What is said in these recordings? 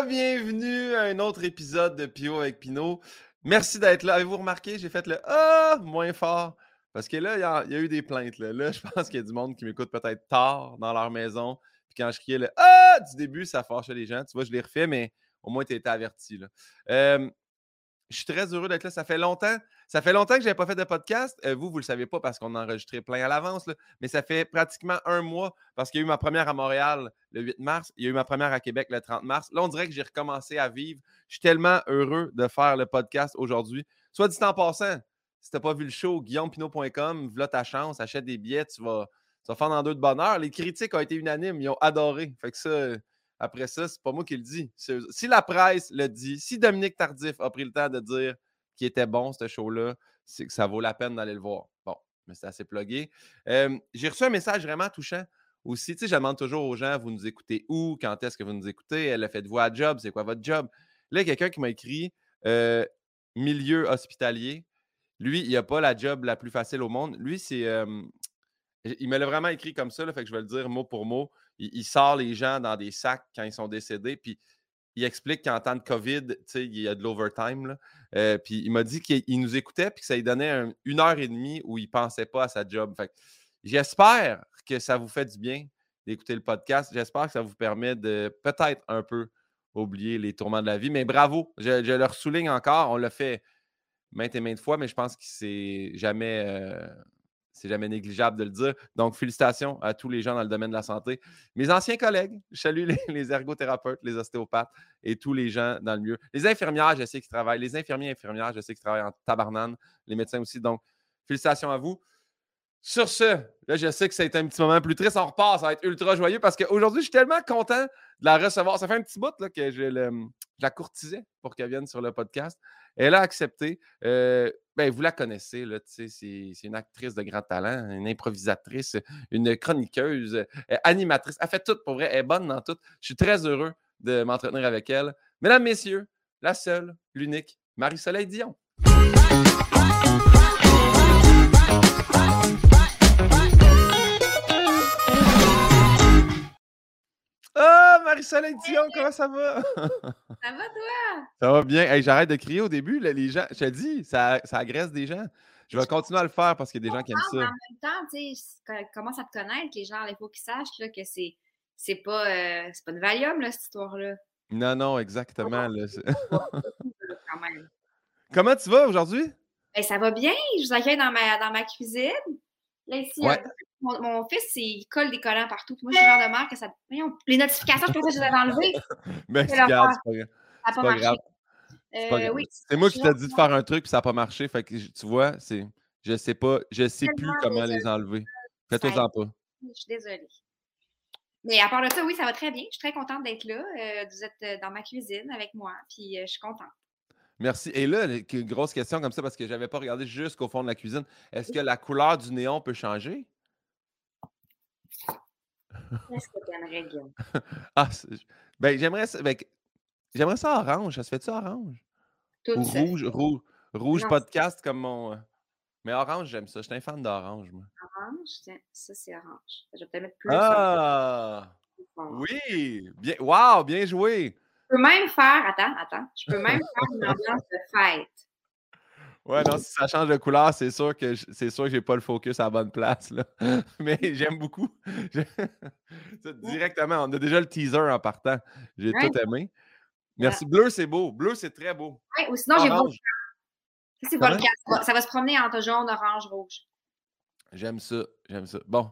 Re-bienvenue à un autre épisode de Pio avec Pino. Merci d'être là. Avez-vous remarqué, j'ai fait le Ah moins fort. Parce que là, il y, a, eu des plaintes. Là, je pense qu'il y a du monde qui m'écoute peut-être tard dans leur maison. Puis quand je criais le Ah du début, ça fâchait les gens. Tu vois, je l'ai refait, mais au moins, tu été averti. Euh, je suis très heureux d'être là. Ça fait longtemps. Ça fait longtemps que je n'avais pas fait de podcast. Euh, vous, vous ne le savez pas parce qu'on a enregistré plein à l'avance. Mais ça fait pratiquement un mois parce qu'il y a eu ma première à Montréal le 8 mars. Il y a eu ma première à Québec le 30 mars. Là, on dirait que j'ai recommencé à vivre. Je suis tellement heureux de faire le podcast aujourd'hui. Soit dit en passant, si tu n'as pas vu le show, guillaumepinot.com, voilà ta chance, achète des billets, tu vas, faire dans deux de bonheur. Les critiques ont été unanimes, ils ont adoré. Fait que ça, après ça, c'est pas moi qui le dis. Si la presse le dit, si Dominique Tardif a pris le temps de dire qu'il était bon, ce show-là, c'est que ça vaut la peine d'aller le voir. Bon, mais c'est assez plugué. J'ai reçu un message vraiment touchant aussi. Tu sais, je demande toujours aux gens, vous nous écoutez où? Quand est-ce que vous nous écoutez? Elle a fait de vous à job? C'est quoi votre job? Là, quelqu'un qui m'a écrit milieu hospitalier. Lui, il n'a pas la job la plus facile au monde. Lui, c'est. il me l'a vraiment écrit comme ça, fait que je vais le dire mot pour mot. Il, il sort les gens dans des sacs quand ils sont décédés, puis il explique qu'en temps de COVID, il y a de l'overtime. Euh, puis il m'a dit qu'il il nous écoutait, puis que ça lui donnait un- une heure et demie où il ne pensait pas à sa job. Fait j'espère que ça vous fait du bien d'écouter le podcast. J'espère que ça vous permet de peut-être un peu oublier les tourments de la vie. Mais bravo, je, je leur souligne encore. On l'a fait maintes et maintes fois, mais je pense que c'est jamais, euh, c'est jamais négligeable de le dire. Donc, félicitations à tous les gens dans le domaine de la santé. Mes anciens collègues, je salue les, ergothérapeutes, les ostéopathes et tous les gens dans le milieu. Les infirmières, je sais qu'ils travaillent. Les infirmiers et infirmières, je sais qu'ils travaillent en tabarnane. Les médecins aussi. Donc, félicitations à vous. Sur ce, là, je sais que ça a été un petit moment plus triste. On repart, ça va être ultra joyeux parce qu'aujourd'hui, je suis tellement content de la recevoir. Ça fait un petit bout que je la courtisais pour qu'elle vienne sur le podcast. Elle a accepté. Euh, ben, vous la connaissez, c'est une actrice de grand talent, une improvisatrice, une chroniqueuse, euh, animatrice. Elle fait tout pour vrai. Elle est bonne dans tout. Je suis très heureux de m'entretenir avec elle. Mesdames, messieurs, la seule, l'unique, Marie-Soleil Dion. Marie-Soleil Dion, comment ça va? Ça va, toi? Ça va bien. Hey, J'arrête de crier au début. là, les gens, je te dis, ça, ça agresse des gens. Je vais continuer à le faire parce qu'il y a des gens qui aiment mais ça. en même temps, tu sais, commence à te connaître, les gens, il faut qu'ils sachent là, que c'est c'est pas, euh, c'est pas une Valium, là, cette histoire-là. Non, non, exactement. là, c'est- Quand même. Comment tu vas aujourd'hui? Ben, ça va bien, je vous accueille dans ma, dans ma cuisine. Là, ici, Ouais. Mon, mon fils, il colle des collants partout. Puis moi, je suis genre de mère que ça. Les notifications, je pensais que je les avais enlevées. Regarde, affaire. c'est pas grave. Ça n'a C'est pas, marché. C'est Euh, oui, C'est moi qui t'ai dit de faire un truc puis ça n'a pas marché. Fait que tu vois, c'est. Je sais pas. Je sais plus comment désolée. les enlever. Ça Fais-toi-en pas. Je suis désolée. Mais à part de ça, oui, ça va très bien. Je suis très contente d'être là. Euh, vous êtes euh, dans ma cuisine avec moi, puis je suis contente. Merci. Et là, que- grosse question comme ça, parce que je n'avais pas regardé jusqu'au fond de la cuisine. Est-ce que la couleur du néon peut changer? Qu'est-ce que tu aimerais, Guillaume? Ah, ben, j'aimerais ça. ben, j'aimerais ça orange. Ça se fait-tu orange? Tout Ou ça. rouge, rouge, rouge Non. podcast comme mon. euh, Mais orange, j'aime ça. Je suis un fan d'orange, moi. Orange, tiens, ça c'est orange. Je vais peut-être mettre plus. Ah! Je Oui! Bien. Wow! Bien joué! peux même faire, attends, attends, je peux même faire une ambiance de fête. Ouais, non, si ça change de couleur, c'est sûr que je- c'est sûr que j'ai pas le focus à la bonne place. Là. Mais j'aime beaucoup. Je- Directement, on a déjà le teaser en partant. J'ai Ouais. tout aimé. Merci. Bleu, c'est beau. Bleu, c'est très beau. Ouais, ou sinon, j'ai. Ça, c'est Comment? volcan. Ça va- Ça va se promener entre jaune, orange, rouge. J'aime ça. J'aime ça. Bon.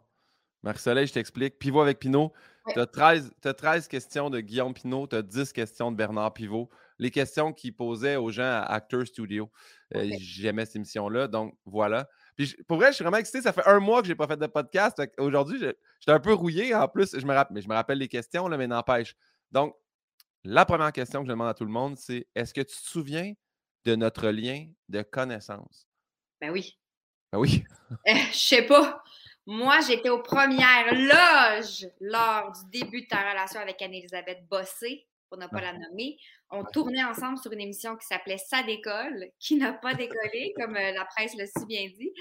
Marie-Soleil, je t'explique. Pivot avec Pinot. Tu as 13, t'as 13 questions de Guillaume Pinot. Tu as 10 questions de Bernard Pivot. Les questions qu'il posait aux gens à Acteur Studio. Euh. J'aimais cette émission-là. Donc, voilà. Puis, je- pour vrai, je suis vraiment excité. Ça fait un mois que je n'ai pas fait de podcast. Aujourd'hui, je- j'étais un peu rouillé. En plus, je me, rapp- mais je me rappelle les questions, là, mais n'empêche. Donc, la première question que je demande à tout le monde, c'est est-ce que tu te souviens de notre lien de connaissance? Ben oui. Ben oui. Euh, je sais pas. Moi, j'étais aux premières loges lors du début de ta relation avec Anne-Elisabeth Bossé, pour ne pas la nommer. On tournait ensemble sur une émission qui s'appelait Ça décolle, qui n'a pas décollé, comme euh, la presse l'a si bien dit.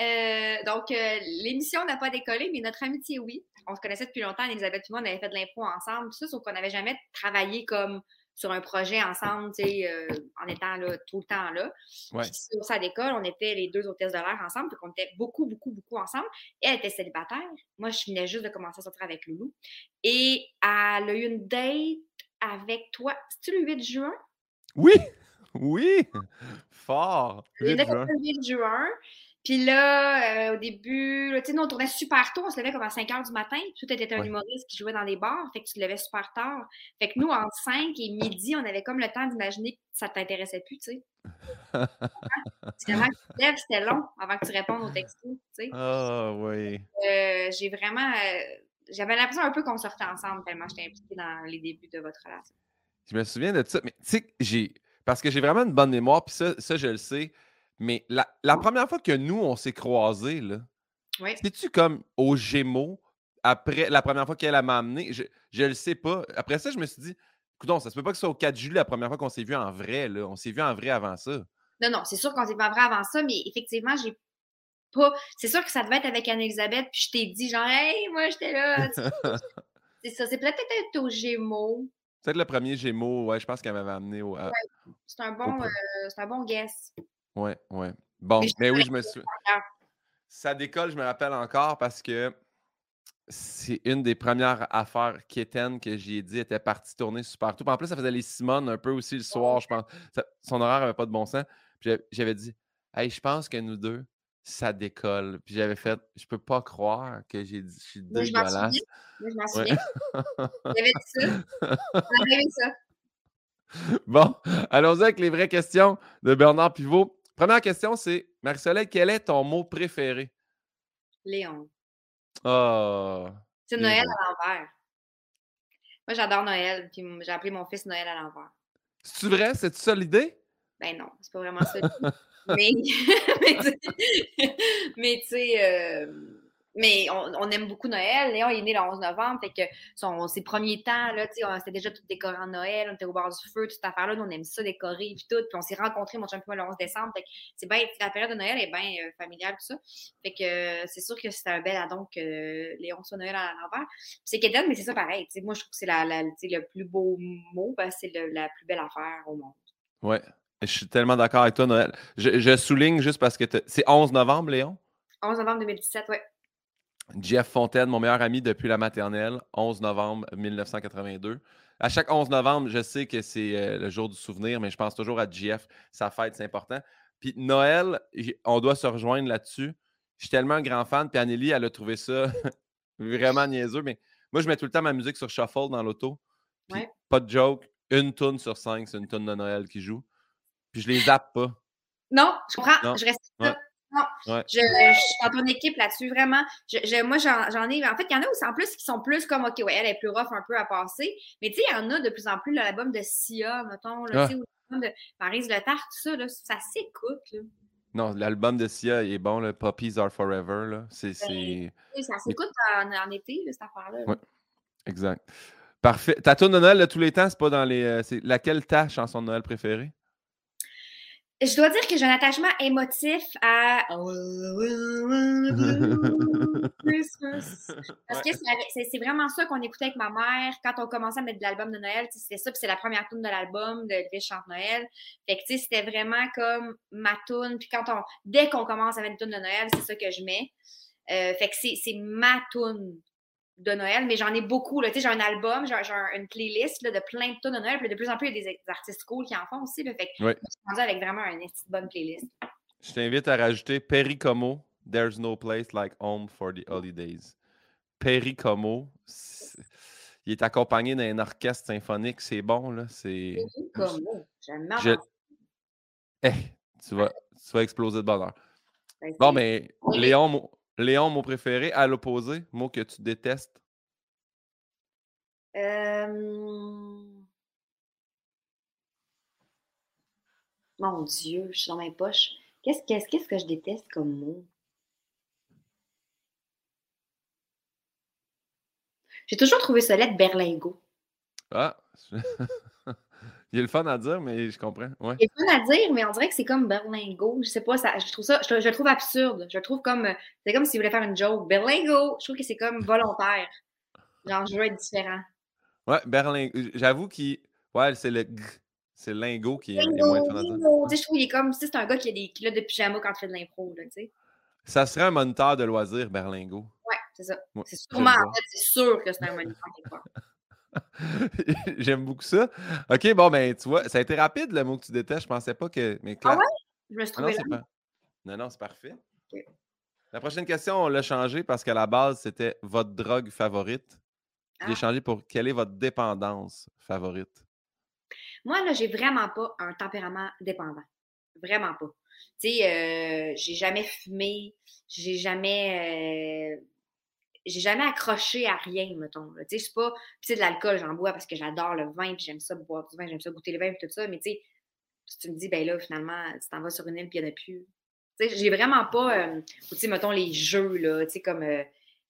Euh, donc, euh, l'émission n'a pas décollé, mais notre amitié, oui. On se connaissait depuis longtemps. Anne-Elisabeth et moi, on avait fait de l'impro ensemble, tout ça, sauf qu'on n'avait jamais travaillé comme sur un projet ensemble, tu sais, euh, en étant là, tout le temps là. Ouais. Puis sur sa d'école, on était les deux hôtesses de l'air ensemble, puis qu'on était beaucoup, beaucoup, beaucoup ensemble. Elle était célibataire. Moi, je venais juste de commencer à sortir avec Loulou. Et elle a eu une date avec toi. C'est-tu le 8 juin? Oui! Oui! Fort! Il 8 était juin. comme le 8 juin. Puis là, euh, au début, tu sais, nous, on tournait super tôt. On se levait comme à 5 h du matin. Puis toi, t'étais un Ouais. humoriste qui jouait dans les bars. Fait que tu te levais super tard. Fait que nous, entre 5 et midi, on avait comme le temps d'imaginer que ça t'intéressait plus, tu sais. Finalement, tu te lèves, c'était long avant que tu répondes aux textos, tu sais. Ah oui. Euh, j'ai vraiment... euh, J'avais l'impression un peu qu'on sortait ensemble tellement j'étais impliquée dans les débuts de votre relation. Je me souviens de ça, mais tu sais, j'ai. Parce que j'ai vraiment une bonne mémoire, puis ça, ça, je le sais. Mais la, la première fois que nous, on s'est croisés, là, Oui. c'est-tu comme au Gémeaux, après la première fois qu'elle m'a amené? Je, je le sais pas. Après ça, je me suis dit, coudonc, ça se peut pas que ce soit au 4 juillet la première fois qu'on s'est vu en vrai, là. On s'est vu en vrai avant ça. Non, non, c'est sûr qu'on s'est pas vrai avant ça, mais effectivement, j'ai pas. C'est sûr que ça devait être avec Anne-Elisabeth, puis je t'ai dit, genre, hey, moi, j'étais là. c'est ça, c'est peut-être être aux Gémeaux. Peut-être le premier Gémeaux, ouais, je pense qu'elle m'avait amené au. à- C'est un bon, Au- euh, un bon guess. Ouais, ouais. Bon, Mais oui, je me suis. Ça décolle, je me rappelle encore parce que c'est une des premières affaires quétaines que j'ai dit était partie tourner super. Puis En plus, ça faisait les Simone un peu aussi le soir, je pense. Ça- son horaire n'avait pas de bon sens. J'avais dit Hey, je pense que nous deux, ça décolle. Puis j'avais fait Je peux pas croire que j'ai dit je suis Moi, je m'en dégueulasse. souviens. Moi, je m'en Ouais. souviens. J'avais dit ça. J'avais ça. Bon, allons-y avec les vraies questions de Bernard Pivot. Première question, c'est Marie-Soleil, quel est ton mot préféré? Léon. Ah, C'est Noël à l'envers. Moi, j'adore Noël, puis j'ai appelé mon fils Noël à l'envers. c'est-tu vrai? C'est ça l'idée? Ben non, c'est pas vraiment ça. mais, mais tu sais- euh, mais on, on aime beaucoup Noël. Léon il est né le 11 novembre, fait que son, ses premiers temps, là, c'était déjà tout décoré en Noël, on était au bord du feu, toute cette affaire-là, on aime ça décorer puis tout. Puis on s'est rencontrés, mon champion, le 11 décembre. Fait que c'est bien, la période de Noël est bien euh, familiale, tout ça. Fait que euh, c'est sûr que c'était un bel addon que Léon soit Noël à l'envers. C'est Kéden, mais c'est ça pareil. moi, je trouve que c'est la, le plus beau mot, c'est la plus belle affaire au monde. Ouais, je suis tellement d'accord avec toi, Noël. Je, je souligne juste parce que c'est 11 novembre, Léon? 11 novembre 2017, ouais. Jeff Fontaine, mon meilleur ami depuis la maternelle, 11 novembre 1982. À chaque 11 novembre, je sais que c'est euh, le jour du souvenir, mais je pense toujours à Jeff. Sa fête, c'est important. Puis Noël, on doit se rejoindre là-dessus. Je suis tellement un grand fan. Puis Anneli, elle a trouvé ça vraiment niaiseux. Mais moi, je mets tout le temps ma musique sur Shuffle dans l'auto. Ouais. pas de joke, une toune sur cinq, c'est une toune de Noël qui joue. Puis je les zappe pas. Non, je comprends. Non. Je reste Ouais. là. Non, Ouais. je, je suis dans ton équipe là-dessus, vraiment. Je, je- moi, j'en ai. En fait, il y en a aussi en plus qui sont plus comme, OK, ouais, elle est plus rough un peu à passer. Mais tu sais, il y en a de plus en plus, l'album de Sia, mettons, là, Ah. ou l'album de Maryse Le tout ça, là, ça s'écoute. Non, l'album de Sia est bon, le Puppies Are Forever. Là. C'est. Oui, Ça s'écoute en, en été, là, cette affaire-là. là. Ouais. Exact. Parfait. Ta tune de Noël de tous les temps, c'est pas dans les. euh, c'est laquelle ta chanson de Noël préférée? Je dois dire que j'ai un attachement émotif à Christmas. Parce que c'est- vraiment ça qu'on écoutait avec ma mère quand on commençait à mettre de l'album de Noël. C'était ça, puis c'est la première tune de l'album de Elvis chante Noël. Fait que c'était vraiment comme ma tune. Puis quand on, dès qu'on commence à mettre une tune de Noël, c'est ça que je mets. Euh, fait que c'est c'est ma tune de Noël, mais j'en ai beaucoup. là. J'ai un album, j'ai j'ai un- une playlist là, de plein de tunes de Noël. Puis de plus en plus, il y a des artistes cool qui en font aussi. Là. Fait que je suis rendue avec vraiment une bonne playlist. Je t'invite à rajouter Perry Como, There's no place like home for the holidays. Perry Como, il est accompagné d'un orchestre symphonique, c'est bon, là. C'est. Comme mot. J'aime Je- bien. Eh, tu, vas, tu vas exploser de bonheur. Ben, Bon, mais. Léon, Léon, mot préféré, à l'opposé, mot que tu détestes? Euh, Mon Dieu, je suis dans mes poches. Qu'est-ce qu'est-ce- qu'est-ce que je déteste comme mot? J'ai toujours trouvé ça lettre berlingot. Ah, il est le fun à dire, mais je comprends. Ouais. C'est fun à dire, mais on dirait que c'est comme berlingot. Je sais pas, ça, je trouve ça, je, je le trouve absurde. Je le trouve comme, c'est comme s'il voulait faire une joke. Berlingot, je trouve que c'est comme volontaire. Genre, je veux être différent. Ouais, Berlin. J'avoue qu'il. Ouais, c'est le g. C'est le lingot qui est, est Lingo, moins le fun à dire. lingo. Tu sais, je trouve qu'il est comme, tu sais, c'est un gars qui a des de pyjama quand il fait de l'impro, tu sais. Ça serait un moniteur de loisirs, Berlingo. Ouais, c'est ça. Ouais, C'est sûrement, en fait, c'est sûr que c'est un moniteur. J'aime beaucoup ça. OK, bon, ben, tu vois, ça a été rapide le mot que tu détestes. Je pensais pas que. Mais Ah clair- ouais? Je me suis Ah non, pas... non, non, c'est parfait. La prochaine question, on l'a changé parce qu'à la base, c'était votre drogue favorite. Je l'ai Ah. changé pour quelle est votre dépendance favorite? Moi, là, j'ai vraiment pas un tempérament dépendant. Vraiment pas. Tu sais, euh, j'ai jamais fumé, j'ai jamais. euh, j'ai jamais accroché à rien, mettons. Tu sais, c'est pas. Puis, tu sais, de l'alcool, j'en bois parce que j'adore le vin, puis j'aime ça boire du vin, j'aime ça goûter le vin, puis tout ça. Mais, tu sais, si tu me dis, ben là, finalement, tu t'en vas sur une île, puis il n'y en a plus. Tu sais, j'ai vraiment pas. euh, ou tu sais, mettons, les jeux, là, tu sais, comme. euh,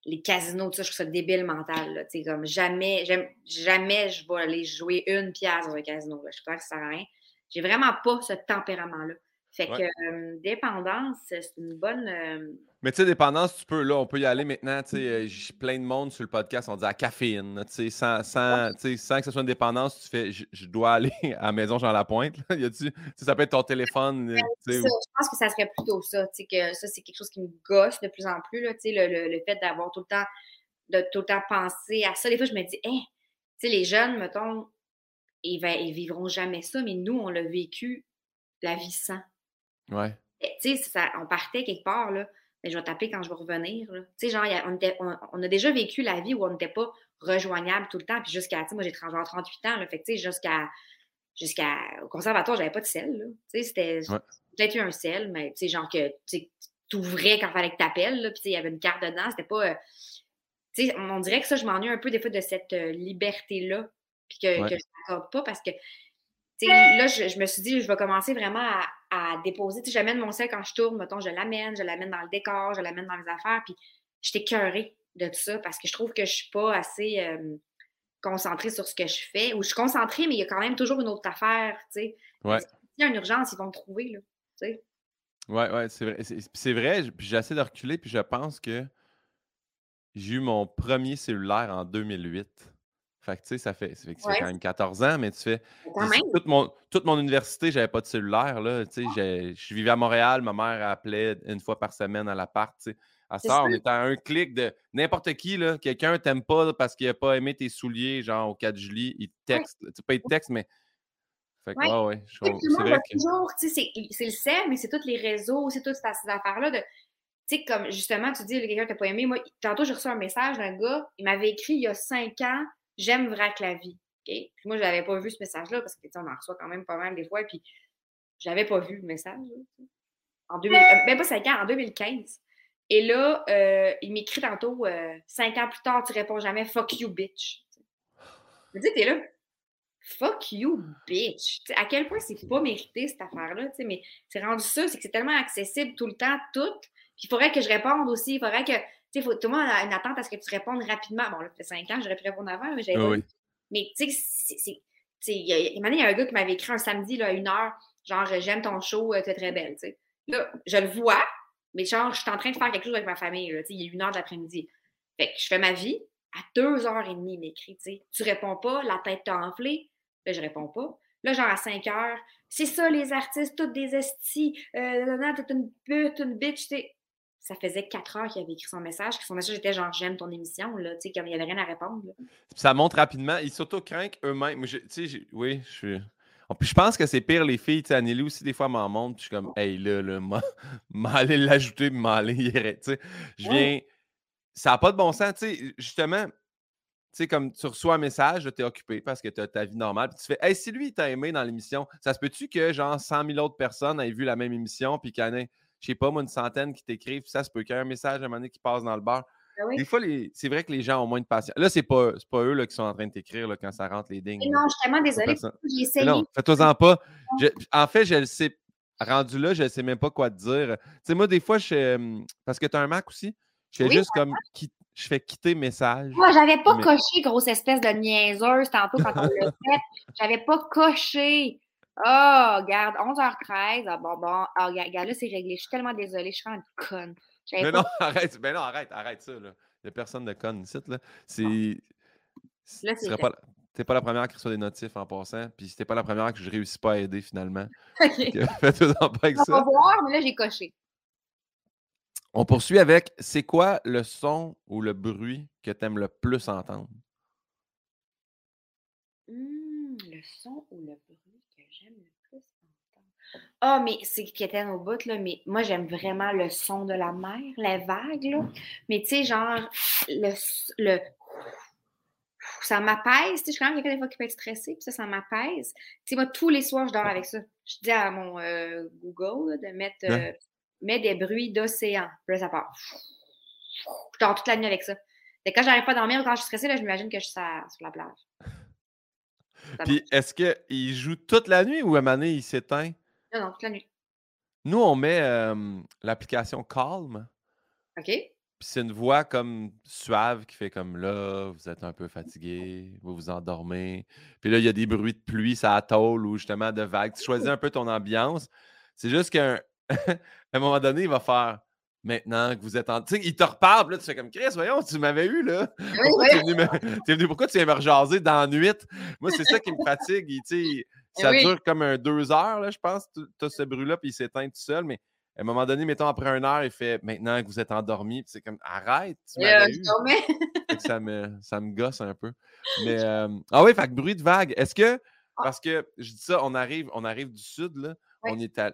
les casinos, tout ça, je trouve ça débile mental. Là, tu sais, comme jamais, jamais je vais aller jouer une pièce dans un casino. Là. Je crois que ça sert à rien. J'ai vraiment pas ce tempérament-là. Fait Ouais. que euh, dépendance, c'est une bonne. euh, Mais tu sais, dépendance, tu peux, là, on peut y aller maintenant. Tu sais, euh, j'ai plein de monde sur le podcast, on dit à caféine. Tu sais, sans, sans, sans que ce soit une dépendance, tu fais, je, dois aller à la maison Jean Lapointe. Là. Y a-tu, tu sais, ça peut être ton téléphone. euh, tu sais, ça, je pense que ça serait plutôt ça. tu sais, Que ça, c'est quelque chose qui me gosse de plus en plus. Là, tu sais, le, le, le fait d'avoir tout le temps, de tout le temps penser à ça. Des fois, je me dis, hein, tu sais, les jeunes, mettons, ils, ils vivront jamais ça, mais nous, on l'a vécu la vie sans. Ouais. Tu sais, ça- on partait quelque part, là. Mais je vais t'appeler quand je vais revenir. Tu sais, genre, il y a- on, était- on- on a déjà vécu la vie où on n'était pas rejoignable tout le temps. Puis jusqu'à, tu sais, moi, j'ai tra- genre 38 ans, là. Fait que, tu sais, jusqu'à, jusqu'à, au conservatoire, j'avais pas de sel, là. Tu sais, c'était Ouais. peut-être eu un sel, mais, tu sais, genre que, tu sais, t'ouvrais quand il fallait que t'appelles, là. Puis, tu sais, il y avait une carte dedans. C'était pas. euh, tu sais, on, on dirait que ça, je m'ennuie un peu des fois de cette euh, liberté-là. Puis que, Ouais. que je n'accorde pas parce que tu sais, là, je, je me suis dit, je vais commencer vraiment à, à déposer. Tu sais, j'amène mon sel quand je tourne, mettons, je l'amène, je l'amène dans le décor, je l'amène dans les affaires, puis j'étais cœurée de tout ça parce que je trouve que je suis pas assez euh, concentrée sur ce que je fais. Ou je suis concentrée, mais il y a quand même toujours une autre affaire, tu sais. Ouais. S'il y a une urgence, ils vont me trouver, là, tu sais. Ouais, ouais, c'est vrai. C'est, vrai, j'essaie de reculer, puis je pense que j'ai eu mon premier cellulaire en 2008. Fait que, tu sais, ça fait, ça fait, que ça fait Ouais. quand même 14 ans, mais tu fais. Toute mon, toute mon université, j'avais pas de cellulaire. Là, tu sais, j'ai- je vivais à Montréal, ma mère appelait une fois par semaine à l'appart. tu sais. À ça, on était à un clic de n'importe qui, là, quelqu'un t'aime pas parce qu'il a pas aimé tes souliers, genre au 4 juillet, il te texte. Tu sais, pas il te texte, mais. Fait que, Ouais. ouais, je C'est vrai que. toujours, tu sais, c'est- c'est le sel, mais c'est tous les réseaux, c'est toutes ces affaires-là de. Tu sais, comme justement, tu dis, quelqu'un t'a pas aimé. Moi, tantôt, j'ai reçu un message d'un gars, il m'avait écrit il y a cinq ans, j'aime Vrac la vie. Puis moi, je n'avais pas vu ce message-là parce que, on en reçoit quand même pas mal des fois, puis je n'avais pas vu le message. En 2000, euh, même pas cinq ans, en 2015. Et là, euh, il m'écrit tantôt, euh, cinq ans plus tard, tu réponds jamais, fuck you, bitch. Je me dis, t'es là. Fuck you, bitch. À quel point c'est pas mérité cette affaire-là, mais c'est rendu ça, c'est que c'est tellement accessible tout le temps, tout. Puis il faudrait que je réponde aussi. Il faudrait que. Sais, tout le monde a une attente à ce que tu répondes rapidement. Bon, là, ça fait cinq ans, j'aurais pu répondre avant, mais j'avais Ah oui. Mais tu sais, Il y, a- il y a un gars qui m'avait écrit un samedi là, à une heure, genre j'aime ton show, tu es très belle. tu sais. Là, je le vois, mais genre, je suis en train de faire quelque chose avec ma famille. Là, tu sais, il est une heure de l'après-midi. Fait que je fais ma vie. À deux heures et demie, il m'écrit. tu sais. Tu réponds pas, la tête t'a enflé. Là, je réponds pas. Là, genre à 5 heures, c'est ça, les artistes, toutes des estis, euh, t'es une pute, une bitch, tu sais. Ça faisait 4 heures qu'il avait écrit son message, son message était genre j'aime ton émission, là, tu sais, comme il n'y avait rien à répondre. là. Ça monte rapidement. Ils s'auto-crainquent eux-mêmes. Tu sais, oui, je suis. Oh, Puis je pense que c'est pire les filles. Tu sais, Anneli aussi, des fois, m'en montre. Puis je suis comme, hey, là, là, m'a- m'a allé l'ajouter, puis m'a allé y arrêter. Tu sais, je Ouais. viens. Ça n'a pas de bon sens. Tu sais, justement, tu sais, comme tu reçois un message, tu es occupé parce que tu as ta vie normale. Puis tu fais, hey, si lui, il t'a aimé dans l'émission, ça se peut-tu que, genre, 100 000 autres personnes aient vu la même émission, puis qu'il y en ait, je sais pas, moi, une centaine qui t'écrivent, puis ça se peut qu'il y ait un message à un moment donné qui passe dans le bar. Oui. Des fois, les- c'est vrai que les gens ont moins de patience. Là, c'est pas, c'est pas eux là, qui sont en train de t'écrire là, quand ça rentre les. Mais non, je suis tellement désolée, j'ai essayé. non, fais-toi-en pas. Je- en fait, je le sais. Rendu là, je ne sais même pas quoi te dire. Tu sais, moi, des fois, je parce que tu as un Mac aussi, je fais Oui, juste comme. qui- je fais quitter message. Moi, j'avais pas Mais- coché, grosse espèce de niaiseuse, tantôt quand on l'a fait. J'avais pas coché. Ah, regarde, 11h13. Ah, bon, bon. Ah, regarde, regarde, là, c'est réglé. Je suis tellement désolée. Je suis une conne. Mais non, arrête. Mais non, arrête, arrête ça. Là. Il n'y a personne de con ici. Là. C'est. Là, tu c'est fait. pas, T'es pas la première qui reçoit des notifs en passant, puis c'était pas la première que je réussis pas à aider finalement. OK. Fais-toi pas avec On va voir, mais là, j'ai coché. On poursuit avec c'est quoi le son ou le bruit que tu aimes le plus entendre? Hum, le son ou le bruit? J'aime le plus entendre. Ah, mais c'est quétaine au bout, là, mais moi, j'aime vraiment le son de la mer, la vague, là. Mais tu sais, genre, le, le. Ça m'apaise, tu sais, je suis quand même quelqu'un des fois qui peut être stressé, puis ça, ça m'apaise. Tu sais, moi, tous les soirs, je dors avec ça. Je dis à mon euh, Google là, de mettre euh, mets des bruits d'océan. Puis là, ça part. Je dors toute la nuit avec ça. Et quand j'arrive pas à dormir ou quand je suis stressée, là, je m'imagine que je suis sur la plage. Puis est-ce qu'il joue toute la nuit ou à un moment donné, il s'éteint? Non, non, toute la nuit. Nous, on met euh, l'application Calm. OK? Puis c'est une voix comme suave qui fait comme là, vous êtes un peu fatigué, vous vous endormez. Puis là, il y a des bruits de pluie, ça tôle ou justement de vagues. Tu choisis un peu ton ambiance. C'est juste qu'à un moment donné, il va faire maintenant que vous êtes en. Tu sais, il te reparle, là, tu fais comme Chris, voyons, tu m'avais eu là. Oui, Pourquoi oui. tu es venu me- t'es venu- pourquoi tu viens me rejaser dans la nuit? Moi, c'est ça qui me fatigue. il- tu sais, ça Oui. dure comme un deux heures, là, je pense. Tu as ce bruit-là, puis il s'éteint tout seul. Mais à un moment donné, mettons, après une heure, il fait maintenant que vous êtes endormi. Puis c'est comme arrête, tu m'avais eu. dormais. Fait que ça, me, ça me gosse un peu. Mais euh, ah oui, fait que bruit de vague. Est-ce que parce que je dis ça, on arrive, on arrive du sud, là. On est à.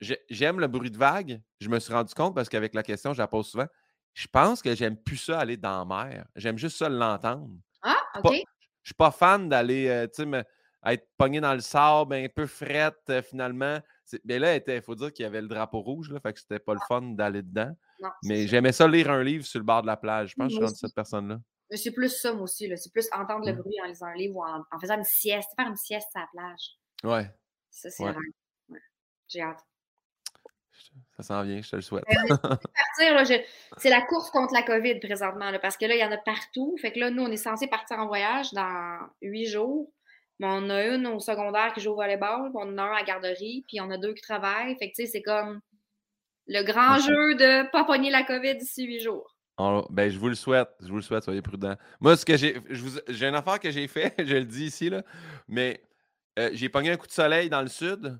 J'ai- J'aime le bruit de vague. Je me suis rendu compte parce qu'avec la question, je la pose souvent. Je pense que j'aime plus ça aller dans la mer. J'aime juste ça l'entendre. Ah, pas- OK. Je suis pas fan d'aller, euh, tu sais, être pogné dans le sable, un peu frette, euh, finalement. Mais là, il faut dire qu'il y avait le drapeau rouge, là, fait que c'était pas le fun d'aller dedans. Non, Mais j'aimais ça lire un livre sur le bord de la plage. Je pense que je suis rendu cette personne-là. Mais c'est plus ça, moi aussi. là. C'est plus entendre le Mm. bruit en lisant un livre ou en, en faisant une sieste. Faire une sieste à la plage. Ouais, Ça, c'est Ouais. ouais. J'ai hâte. Ça s'en vient, je te le souhaite. Je- c'est la course contre la COVID présentement, là, parce que là, il y en a partout. Fait que là, nous, on est censé partir en voyage dans huit jours. Mais on a une au secondaire qui joue au volleyball, puis on en a un à la garderie, puis on a deux qui travaillent. Fait que, tu sais, c'est comme le grand jeu de pas pogner la COVID d'ici huit jours. On- ben, je vous le souhaite. Je vous le souhaite, soyez prudents. Moi, ce que j'ai. J'ai une affaire que j'ai fait, je le dis ici, là, mais euh, j'ai pogné un coup de soleil dans le sud.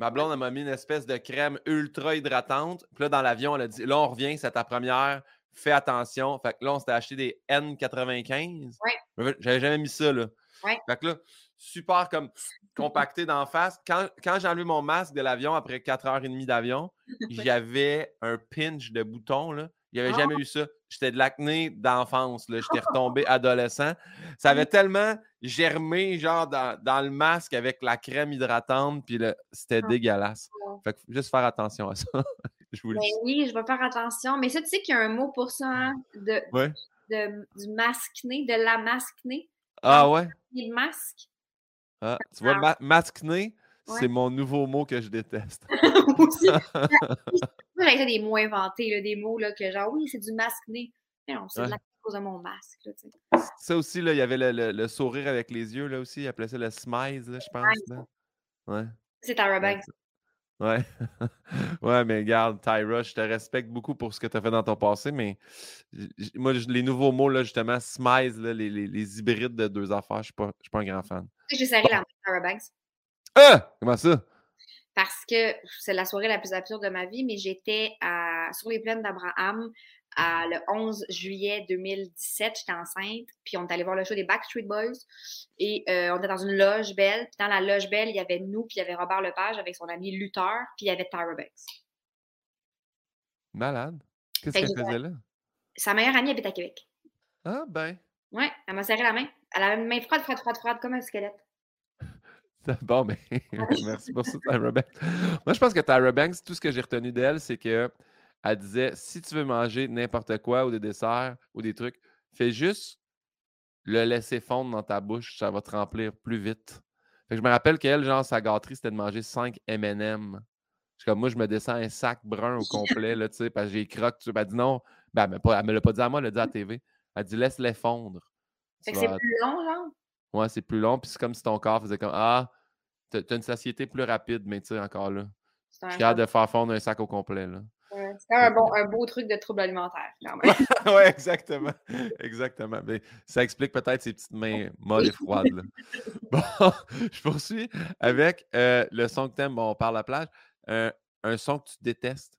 Ma blonde, elle m'a mis une espèce de crème ultra hydratante. Puis là, dans l'avion, elle a dit Là, on revient, c'est ta première, fais attention. Fait que là, on s'était acheté des N95. Ouais. J'avais jamais mis ça, là. Ouais. Fait que là, super comme compacté d'en face. Quand, quand j'ai enlevé mon masque de l'avion après 4h30 d'avion, j'avais un pinch de bouton, là. Il n'y avait Ah. jamais eu ça. J'étais de l'acné d'enfance. J'étais retombé adolescent. Ça avait tellement germé, genre, dans, dans le masque avec la crème hydratante, puis c'était Ah. dégueulasse. Ouais. Fait que juste faire attention à ça. Je vous le Ben dis. oui, je vais faire attention. Mais ça, tu sais qu'il y a un mot pour ça, hein, de, Ouais. de- du masque-né, de la masque-né? Ah ouais? Le masque. Ah, tu vois, ma masque-né, Ouais. c'est mon nouveau mot que je déteste. Moi j'avais des mots inventés, là, des mots là, que genre, oui, c'est du masque-né. Mais non, c'est de la cause de mon masque. Là. Ça aussi, là, il y avait le, le- le sourire avec les yeux, là aussi. Il appelait ça le smile, je pense. là. Ouais. C'est Ouais, Banks. Ouais. ouais, mais regarde, Tyra, je te respecte beaucoup pour ce que tu as fait dans ton passé, mais moi, les nouveaux mots, là, justement, smize, là, les, les- les hybrides de deux affaires, je ne suis, pas- je suis pas un grand fan. J'ai serré la main de Tara Banks Ah! Comment ça? Parce que c'est la soirée la plus absurde de ma vie, mais j'étais sur les plaines d'Abraham à- le 11 juillet 2017. J'étais enceinte, puis on est allé voir le show des Backstreet Boys. Et euh, on était dans une loge belle. Puis dans la loge belle, il y avait nous, puis il y avait Robert Lepage avec son ami Luther, puis il y avait Tyra Banks. Malade. Qu'est-ce qu'elle faisait là? Sa meilleure amie habite à Québec. Ah, ben. Ouais, elle m'a serré la main. Elle avait une main froide, froide, froide, froide, comme un squelette. Bon, ben, merci pour ça, Tyra Banks. Moi, je pense que Tyra Banks, tout ce que j'ai retenu d'elle, c'est que elle disait si tu veux manger n'importe quoi ou des desserts ou des trucs, fais juste le laisser fondre dans ta bouche, ça va te remplir plus vite. Fait que je me rappelle qu'elle, genre, sa gâterie, c'était de manger 5 MM. Je comme, moi, je me descends un sac brun au complet, là, tu sais, parce que j'ai croque. tu sais. Elle dit non. Ben, elle, elle me l'a pas dit à moi, elle l'a dit à la TV. Elle dit laisse-les fondre. Fait que c'est plus long, genre? Ouais, c'est plus long, puis c'est comme si ton corps faisait comme Ah, t'as une satiété plus rapide, mais tu sais, encore là. Je suis capable de faire fondre un sac au complet, là. c'est un, bon, un beau truc de trouble alimentaire, quand même. oui, exactement. Exactement. Mais ça explique peut-être ces petites mains molles et froides. Là. Bon, je poursuis avec euh, le son que t'aimes. Bon, on parle à la plage. Euh, un son que tu détestes?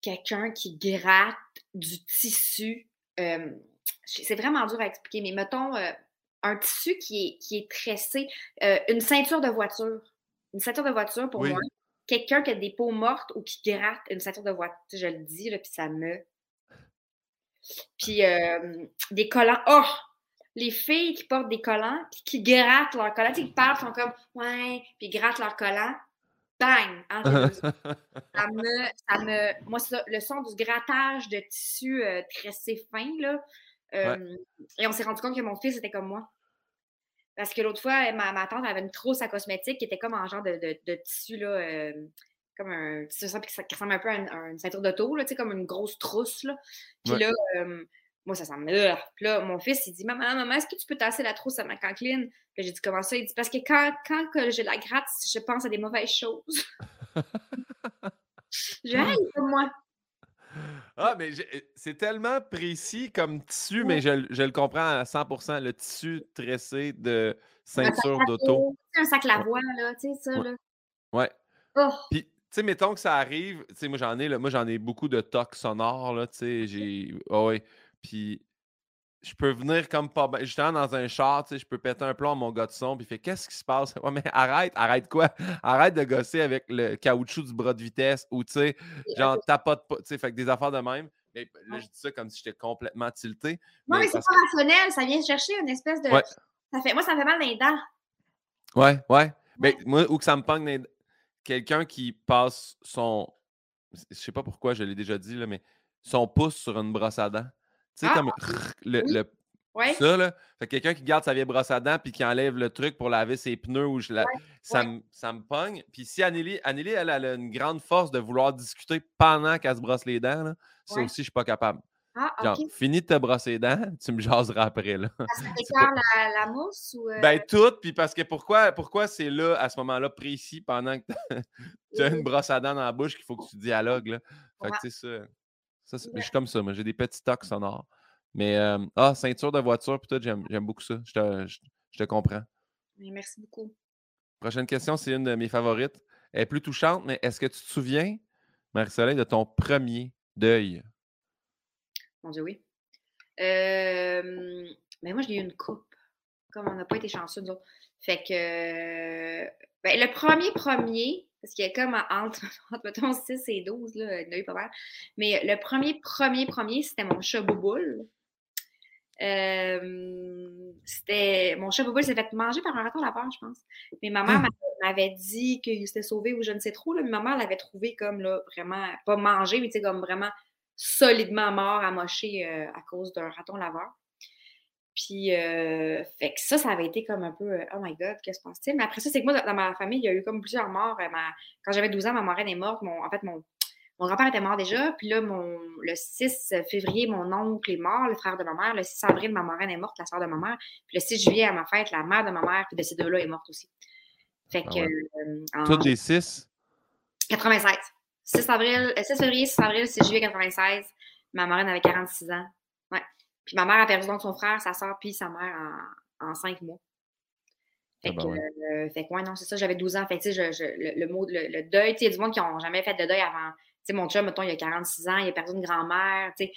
Quelqu'un qui gratte du tissu. Euh, c'est vraiment dur à expliquer, mais mettons un tissu qui est, qui est tressé. une ceinture de voiture. Une ceinture de voiture, pour moi, quelqu'un qui a des peaux mortes ou qui gratte une ceinture de voiture, je le dis, là, puis ça me. Puis des collants. Oh! Les filles qui portent des collants, puis qui grattent leurs collants, tu sais, qui parlent, sont comme Ouais, puis ils grattent leurs collants. Bang! ça, me, ça me. Moi, ça, le son du grattage de tissu euh, tressé fin, là. Et on s'est rendu compte que mon fils était comme moi. Parce que l'autre fois, ma, ma, tante avait une trousse à cosmétique qui était comme en genre de, de, tissu, là, euh, comme un tissu qui ressemble un peu à une, ceinture d'auto, là, comme une grosse trousse. Là. Puis là, euh, moi, ça sent Puis là, mon fils, il dit Maman, maman, est-ce que tu peux tasser la trousse à ma cancline Puis j'ai dit Comment ça? Il dit Parce que quand, quand que je la gratte, je pense à des mauvaises choses. j'ai dit comme moi. Ah, mais c'est tellement précis comme tissu, mais je, le comprends à 100 Le tissu tressé de ceinture d'auto. Un sac Lavoie, là, tu sais, ça, là. Ouais. Oh! Puis, tu sais, mettons que ça arrive, tu sais, moi, j'en ai, moi, j'en ai beaucoup de tocs sonores, là, tu sais, j'ai... Oh, ouais. Puis, je peux venir comme pas bien. Justement, dans un char, tu sais, je peux péter un plomb à mon gars de son, puis il fait Qu'est-ce qui se passe? Ouais, mais arrête, arrête quoi? Arrête de gosser avec le caoutchouc du bras de vitesse ou, tu sais, genre, tapote pas, tu sais, fait que des affaires de même. Mais là, je dis ça comme si j'étais complètement tilté. Non, mais, c'est pas rationnel, ça vient chercher une espèce de. Ça fait... Moi, ça fait mal dans les dents. Ouais, ouais. Mais moi, ou que ça me pogne les... quelqu'un qui passe son. Je sais pas pourquoi, je l'ai déjà dit, là, mais son pouce sur une brosse à dents. Tu sais, ah, comme le, ça, là. Fait quelqu'un qui garde sa vieille brosse à dents puis qui enlève le truc pour laver ses pneus ou je la... ça, Me, ça me pogne. Puis si Anneli, Anneli elle, a une grande force de vouloir discuter pendant qu'elle se brosse les dents, là, ça aussi, je suis pas capable. Ah, Genre, finis de te brosser les dents, tu me jaseras après. Là. Parce que pas... la, la, mousse ou. Ben, euh? tout. Puis parce que pourquoi, pourquoi c'est là, à ce moment-là, précis, pendant que tu as une brosse à dents dans la bouche qu'il faut que tu dialogues. Là? Fait que, tu sais, ça. Je suis comme ça, moi. J'ai des petits tocs sonores. Mais, euh, ah, ceinture de voiture, puis j'aime, beaucoup ça. Je te, je, te comprends. merci beaucoup. Prochaine question, c'est une de mes favorites. Elle est plus touchante, mais est-ce que tu te souviens, Marie-Soleil, de ton premier deuil? Mon Dieu, oui. mais moi, j'ai eu une coupe. Comme on n'a pas été chanceux, nous autres. Fait que. Ben, le premier, premier, parce qu'il y a comme entre, mettons, 6 et 12, là, il y en a eu pas mal. Mais le premier, premier, premier, c'était mon chat Bouboule. Euh, c'était mon chat Bouboule s'est fait manger par un raton laveur, je pense. Mais ma mère ah! m'avait dit qu'il s'était sauvé ou je ne sais trop. Là, mais ma mère l'avait trouvé comme là, vraiment, pas mangé, mais comme vraiment solidement mort, amoché euh, à cause d'un raton laveur. Puis, euh, fait que ça, ça avait été comme un peu, euh, oh my God, qu'est-ce que se passe-t-il? Mais après ça, c'est que moi, dans ma famille, il y a eu comme plusieurs morts. Euh, quand j'avais 12 ans, ma marraine est morte. en fait, mon, mon grand-père était mort déjà. Puis là, mon, le 6 février, mon oncle est mort, le frère de ma mère. Le 6 avril, ma marraine est morte, la soeur de ma mère. Puis le 6 juillet, à ma fête, la mère de ma mère, puis de ces deux-là, est morte aussi. Fait ah que. Toutes les 6? 96. 6, avril, 6 février, 6 avril, 6 juillet 96. Ma marraine avait 46 ans. Puis ma mère a perdu donc son frère, sa soeur, puis sa mère en, cinq mois. Fait, ah, que, ben euh, fait que, ouais, non, c'est ça, j'avais 12 ans. Fait tu sais, le, mot, le, deuil, tu sais, il y a du monde qui n'ont jamais fait de deuil avant. Tu sais, mon chum, mettons, il a 46 ans, il a perdu une grand-mère, tu sais.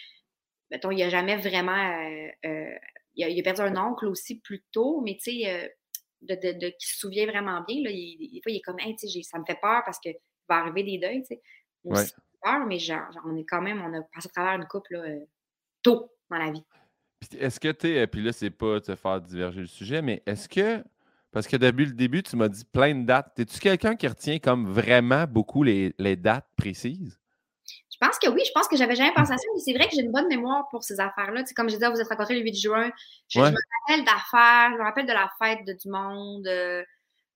Mettons, il a jamais vraiment. Euh, euh, il, a, perdu un oncle aussi plus tôt, mais tu sais, de, de, qui se souvient vraiment bien, là, il, des fois, il est comme, hey, tu sais, ça me fait peur parce qu'il va arriver des deuils, tu sais. Ouais. peur, mais genre, on est quand même, on a passé à travers une couple, là, tôt dans la vie. Est-ce que tu es, puis là, c'est pas te faire diverger le sujet, mais est-ce que, parce que depuis le début, tu m'as dit plein de dates, es-tu quelqu'un qui retient comme vraiment beaucoup les, dates précises? Je pense que oui, je pense que j'avais jamais pensé à ça, mais c'est vrai que j'ai une bonne mémoire pour ces affaires-là. comme je disais, vous êtes rencontrés le 8 juin. Je, me rappelle d'affaires, je me rappelle de la fête de, du monde. Euh,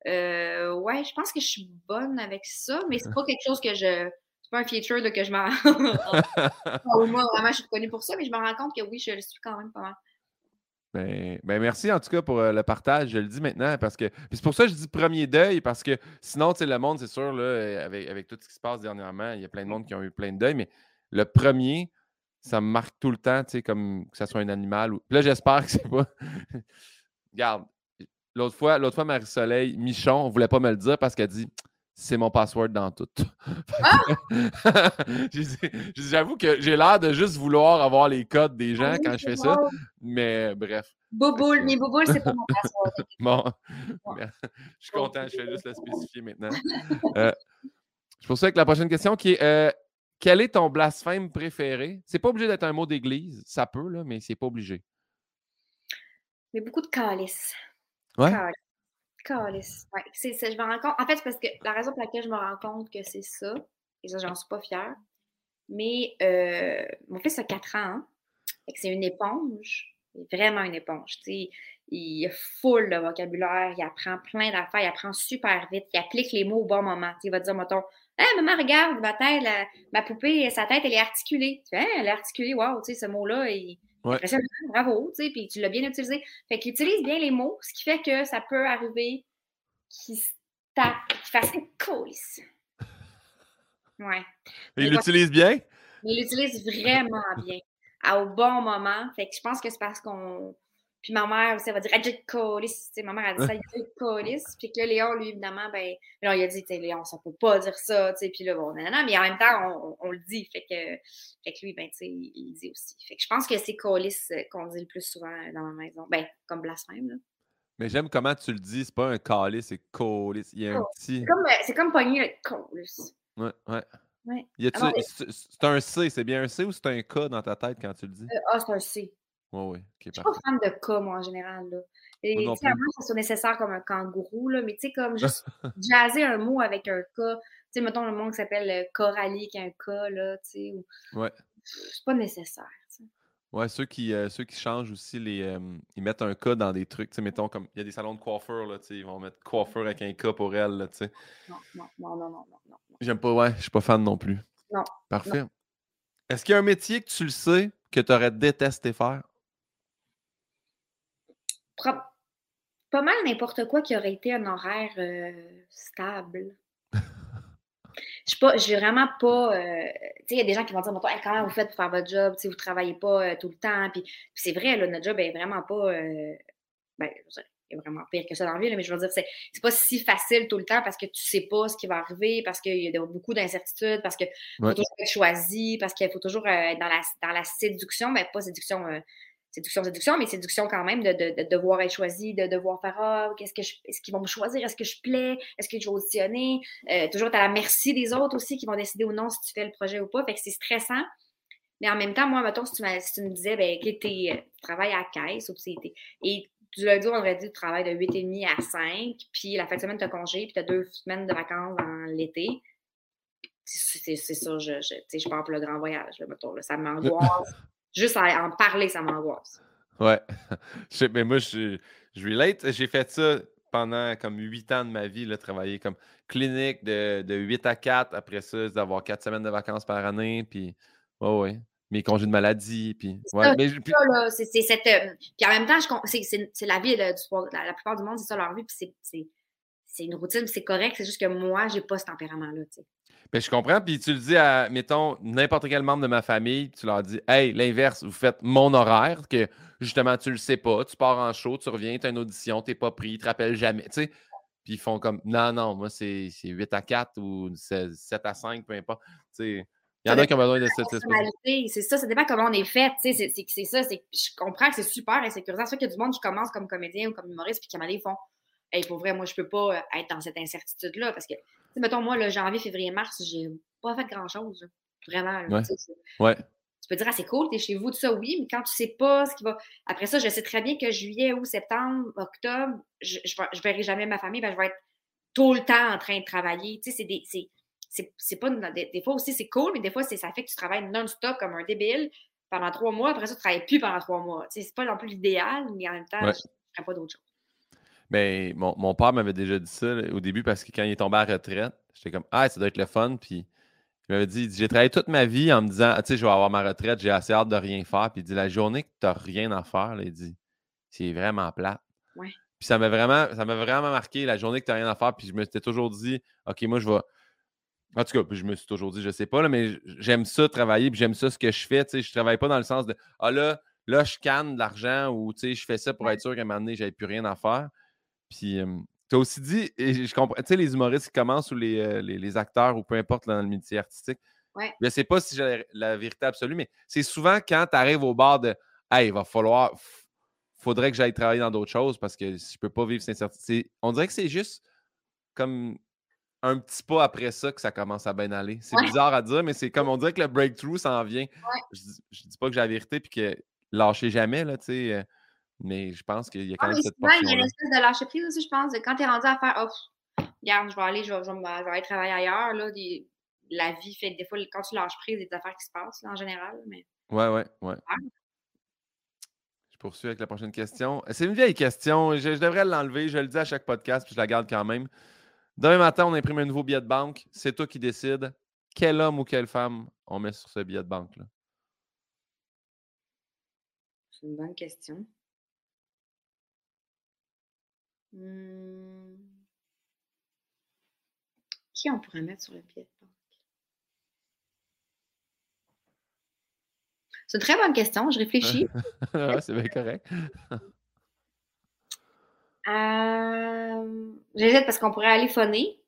euh, ouais, je pense que je suis bonne avec ça, mais c'est pas quelque chose que je c'est pas un feature de que je m'en. moi, vraiment, je suis reconnue pour ça, mais je me rends compte que oui, je le suis quand même pas mal. Ben, ben, merci en tout cas pour euh, le partage, je le dis maintenant parce que. C'est pour ça que je dis premier deuil, parce que sinon, tu sais, le monde, c'est sûr, là, euh, avec, avec, tout ce qui se passe dernièrement, il y a plein de monde qui ont eu plein de deuil, mais le premier, ça me marque tout le temps, tu sais, comme que ça soit un animal. Ou... là, j'espère que c'est pas. Regarde, l'autre fois, l'autre fois, Marie-Soleil, Michon, ne voulait pas me le dire parce qu'elle dit c'est mon password dans tout. Ah! J'avoue que j'ai l'air de juste vouloir avoir les codes des gens quand je fais ça. Mais bref. Bouboule, mais Bouboule, c'est pas mon password. bon. Je suis content, je fais juste le spécifier maintenant. Euh, je poursuis avec la prochaine question qui est euh, Quel est ton blasphème préféré? C'est pas obligé d'être un mot d'église, ça peut, là, mais c'est pas obligé. Mais beaucoup de calice. Ouais? Calice. Ouais, je me rends compte. En fait, parce que la raison pour laquelle je me rends compte que c'est ça, et ça, j'en suis pas fière, mais euh, mon fils a 4 ans, hein, c'est une éponge, vraiment une éponge. il a full de vocabulaire, il apprend plein d'affaires, il apprend super vite, il applique les mots au bon moment. il va dire, mettons, Hey, maman, regarde, ma tête, ma poupée, sa tête, elle est articulée. Tu fais, elle est articulée, wow, tu sais, ce mot-là, il, bravo, tu sais, puis tu l'as bien utilisé. Fait qu'il utilise bien les mots, ce qui fait que ça peut arriver qu'il se tape, qu'il fasse une couisse. Ouais. il l'utilise bien? Il l'utilise vraiment bien. au bon moment. Fait que je pense que c'est parce qu'on puis ma mère aussi, elle va dire Adject Colis. Ma mère a dit ça, Adject Colis. Puis que Léon, lui, évidemment, ben, là, il a dit, Léon, ça peut pas dire ça. Puis là, bon, non, mais en même temps, on, le dit. Fait que, fait que lui, ben, tu sais, il, dit aussi. Fait que je pense que c'est Colis euh, qu'on dit le plus souvent dans ma maison. Ben, comme blasphème, là. Mais j'aime comment tu le dis. C'est pas un colis, c'est colis. Il y a un petit. C'est comme, comme pogner le colis. Ouais, ouais. Ouais. C'est un C, c'est bien un C ou c'est un K dans ta tête quand tu le dis? Euh, ah, c'est un C. Oui, oui. je suis pas fan de cas, moi, en général. Là. Et, moi, ça soit nécessaire comme un kangourou, là, mais tu sais, comme juste jaser un mot avec un cas. Tu sais, mettons le mot qui s'appelle euh, Coralie, qui a un cas, là, tu sais. Ou... Ouais. C'est pas nécessaire. Ouais, ceux qui, euh, ceux qui changent aussi, les, euh, ils mettent un cas dans des trucs. Tu sais, mettons, comme il y a des salons de coiffeur, là, tu sais, ils vont mettre coiffeur avec un cas pour elle, là, tu sais. Non, non, non, non, non, non. J'aime pas, ouais, je suis pas fan non plus. Non. Parfait. Est-ce qu'il y a un métier que tu le sais que tu aurais détesté faire? Pas mal n'importe quoi qui aurait été un horaire euh, stable. Je suis pas, vraiment pas. Euh, tu sais, il y a des gens qui vont dire, comment vous faites pour faire votre job? Tu vous travaillez pas euh, tout le temps. Puis, c'est vrai, là, notre job est vraiment pas. ben, est vraiment pire que ça dans la vie, mais je veux dire, c'est, c'est pas si facile tout le temps parce que tu sais pas ce qui va arriver, parce qu'il y a beaucoup d'incertitudes, parce qu'il faut toujours être choisi, parce qu'il faut toujours être dans la, dans la séduction, ben pas séduction séduction, séduction, mais séduction quand même de, de, de devoir être choisi, de devoir faire Ah, qu'est-ce que je, est-ce qu'ils vont me choisir, est-ce que je plais, est-ce que je vais auditionner? Euh, toujours, tu à la merci des autres aussi qui vont décider ou non si tu fais le projet ou pas. Fait que c'est stressant. Mais en même temps, moi, mettons, si tu, si tu me disais, ben, que tu travailles à la caisse ou et du lundi au vendredi, tu travailles de 8h30 à 5, puis la fin de semaine, tu as congé, puis tu as deux semaines de vacances dans l'été. C'est ça, je, je, je pars pour le grand voyage, là, mettons, là, ça m'angoisse. Juste à en parler, ça m'angoisse. Ouais. mais moi, je, je relate. J'ai fait ça pendant comme huit ans de ma vie, là, travailler comme clinique de, de 8 à 4. Après ça, d'avoir quatre semaines de vacances par année. Puis, ouais, ouais. Mes congés de maladie. Puis, ouais. mais, puis... c'est cette. Euh, puis en même temps, c'est la vie là, du La, la, plupart du monde, c'est ça leur vie. Puis c'est une routine, c'est correct. C'est juste que moi, j'ai pas ce tempérament-là. Ben, je comprends. Puis tu le dis à, mettons, n'importe quel membre de ma famille, tu leur dis Hey, l'inverse, vous faites mon horaire, que justement, tu le sais pas, tu pars en show, tu reviens, tu as une audition, tu n'es pas pris, tu te rappelles jamais. Tu sais? Puis ils font comme Non, non, moi, c'est 8 à 4 ou 7 à 5, peu importe. Tu sais, il y en a qui ont besoin de cette. C'est ça, ça dépend comment on est fait. C'est ça. Je comprends que c'est super insécurisant. C'est sûr qu'il y a du monde qui commence comme comédien ou comme humoriste, puis qui, à un font Hey, pour vrai, moi, je peux pas être dans cette incertitude-là parce que mettons, moi, le janvier, février, mars, j'ai pas fait grand-chose. Vraiment. ouais. Tu peux dire, ah, c'est cool, t'es chez vous, tout ça, oui, mais quand tu sais pas ce qui va. Après ça, je sais très bien que juillet, août, septembre, octobre, je, je, verrai jamais ma famille, ben, je vais être tout le temps en train de travailler. Tu sais, c'est des. C'est pas. Des, fois aussi, c'est cool, mais des fois, ça fait que tu travailles non-stop comme un débile pendant trois mois. Après ça, tu travailles plus pendant trois mois. Tu sais, c'est pas non plus l'idéal, mais en même temps, je ne ferai pas d'autre chose. Mais mon, mon père m'avait déjà dit ça au début parce que quand il est tombé à la retraite, j'étais comme Ah, ça doit être le fun. Puis il m'avait dit J'ai travaillé toute ma vie en me disant Tu sais, je vais avoir ma retraite, j'ai assez hâte de rien faire. Puis il dit La journée que tu n'as rien à faire, il dit c'est vraiment. Ouais. Puis ça m'a vraiment, ça vraiment marqué la journée que tu n'as rien à faire. Puis je me suis toujours dit, OK, moi, je vais. En tout cas, puis je me suis toujours dit, je sais pas, là, mais j'aime ça travailler, puis j'aime ça ce que je fais. Tu sais, je travaille pas dans le sens de Ah là, là, je canne de l'argent ou tu sais, je fais ça pour être sûr qu'à un moment donné, j'avais plus rien à faire. Puis tu as aussi dit, et je comprends, tu sais, les humoristes qui commencent ou les, les, les acteurs ou peu importe dans le métier artistique, Ouais. je sais pas si j'ai la vérité absolue, mais c'est souvent quand tu arrives au bord de Hey, il va falloir, faudrait que j'aille travailler dans d'autres choses parce que je peux pas vivre cette incertitude. On dirait que c'est juste comme un petit pas après ça que ça commence à bien aller. C'est Ouais. bizarre à dire, mais c'est comme on dirait que le breakthrough s'en vient. Je, dis- je dis pas que j'ai la vérité puis que lâchez jamais, là, tu sais. Mais je pense qu'il y a quand Ah, même cette souvent, il y a une espèce de lâcher prise aussi, je pense. de Quand tu es rendu à faire, oh, regarde, je vais aller, je vais, je vais me- je vais aller travailler ailleurs. Là, des- la vie fait que des fois, quand tu lâches prise, il y a des affaires qui se passent là, en général. Mais... Ouais, ouais, ouais. Ah. Je poursuis avec la prochaine question. C'est une vieille question. Je, je devrais l'enlever. Je le dis à chaque podcast, puis je la garde quand même. Demain matin, on imprime un nouveau billet de banque. C'est toi qui décides quel homme ou quelle femme on met sur ce billet de banque-là. C'est une bonne question. Hmm. Qui on pourrait mettre sur le pied de banque? C'est une très bonne question, je réfléchis. Ouais, c'est bien correct. Euh, J'hésite parce qu'on pourrait aller phoner.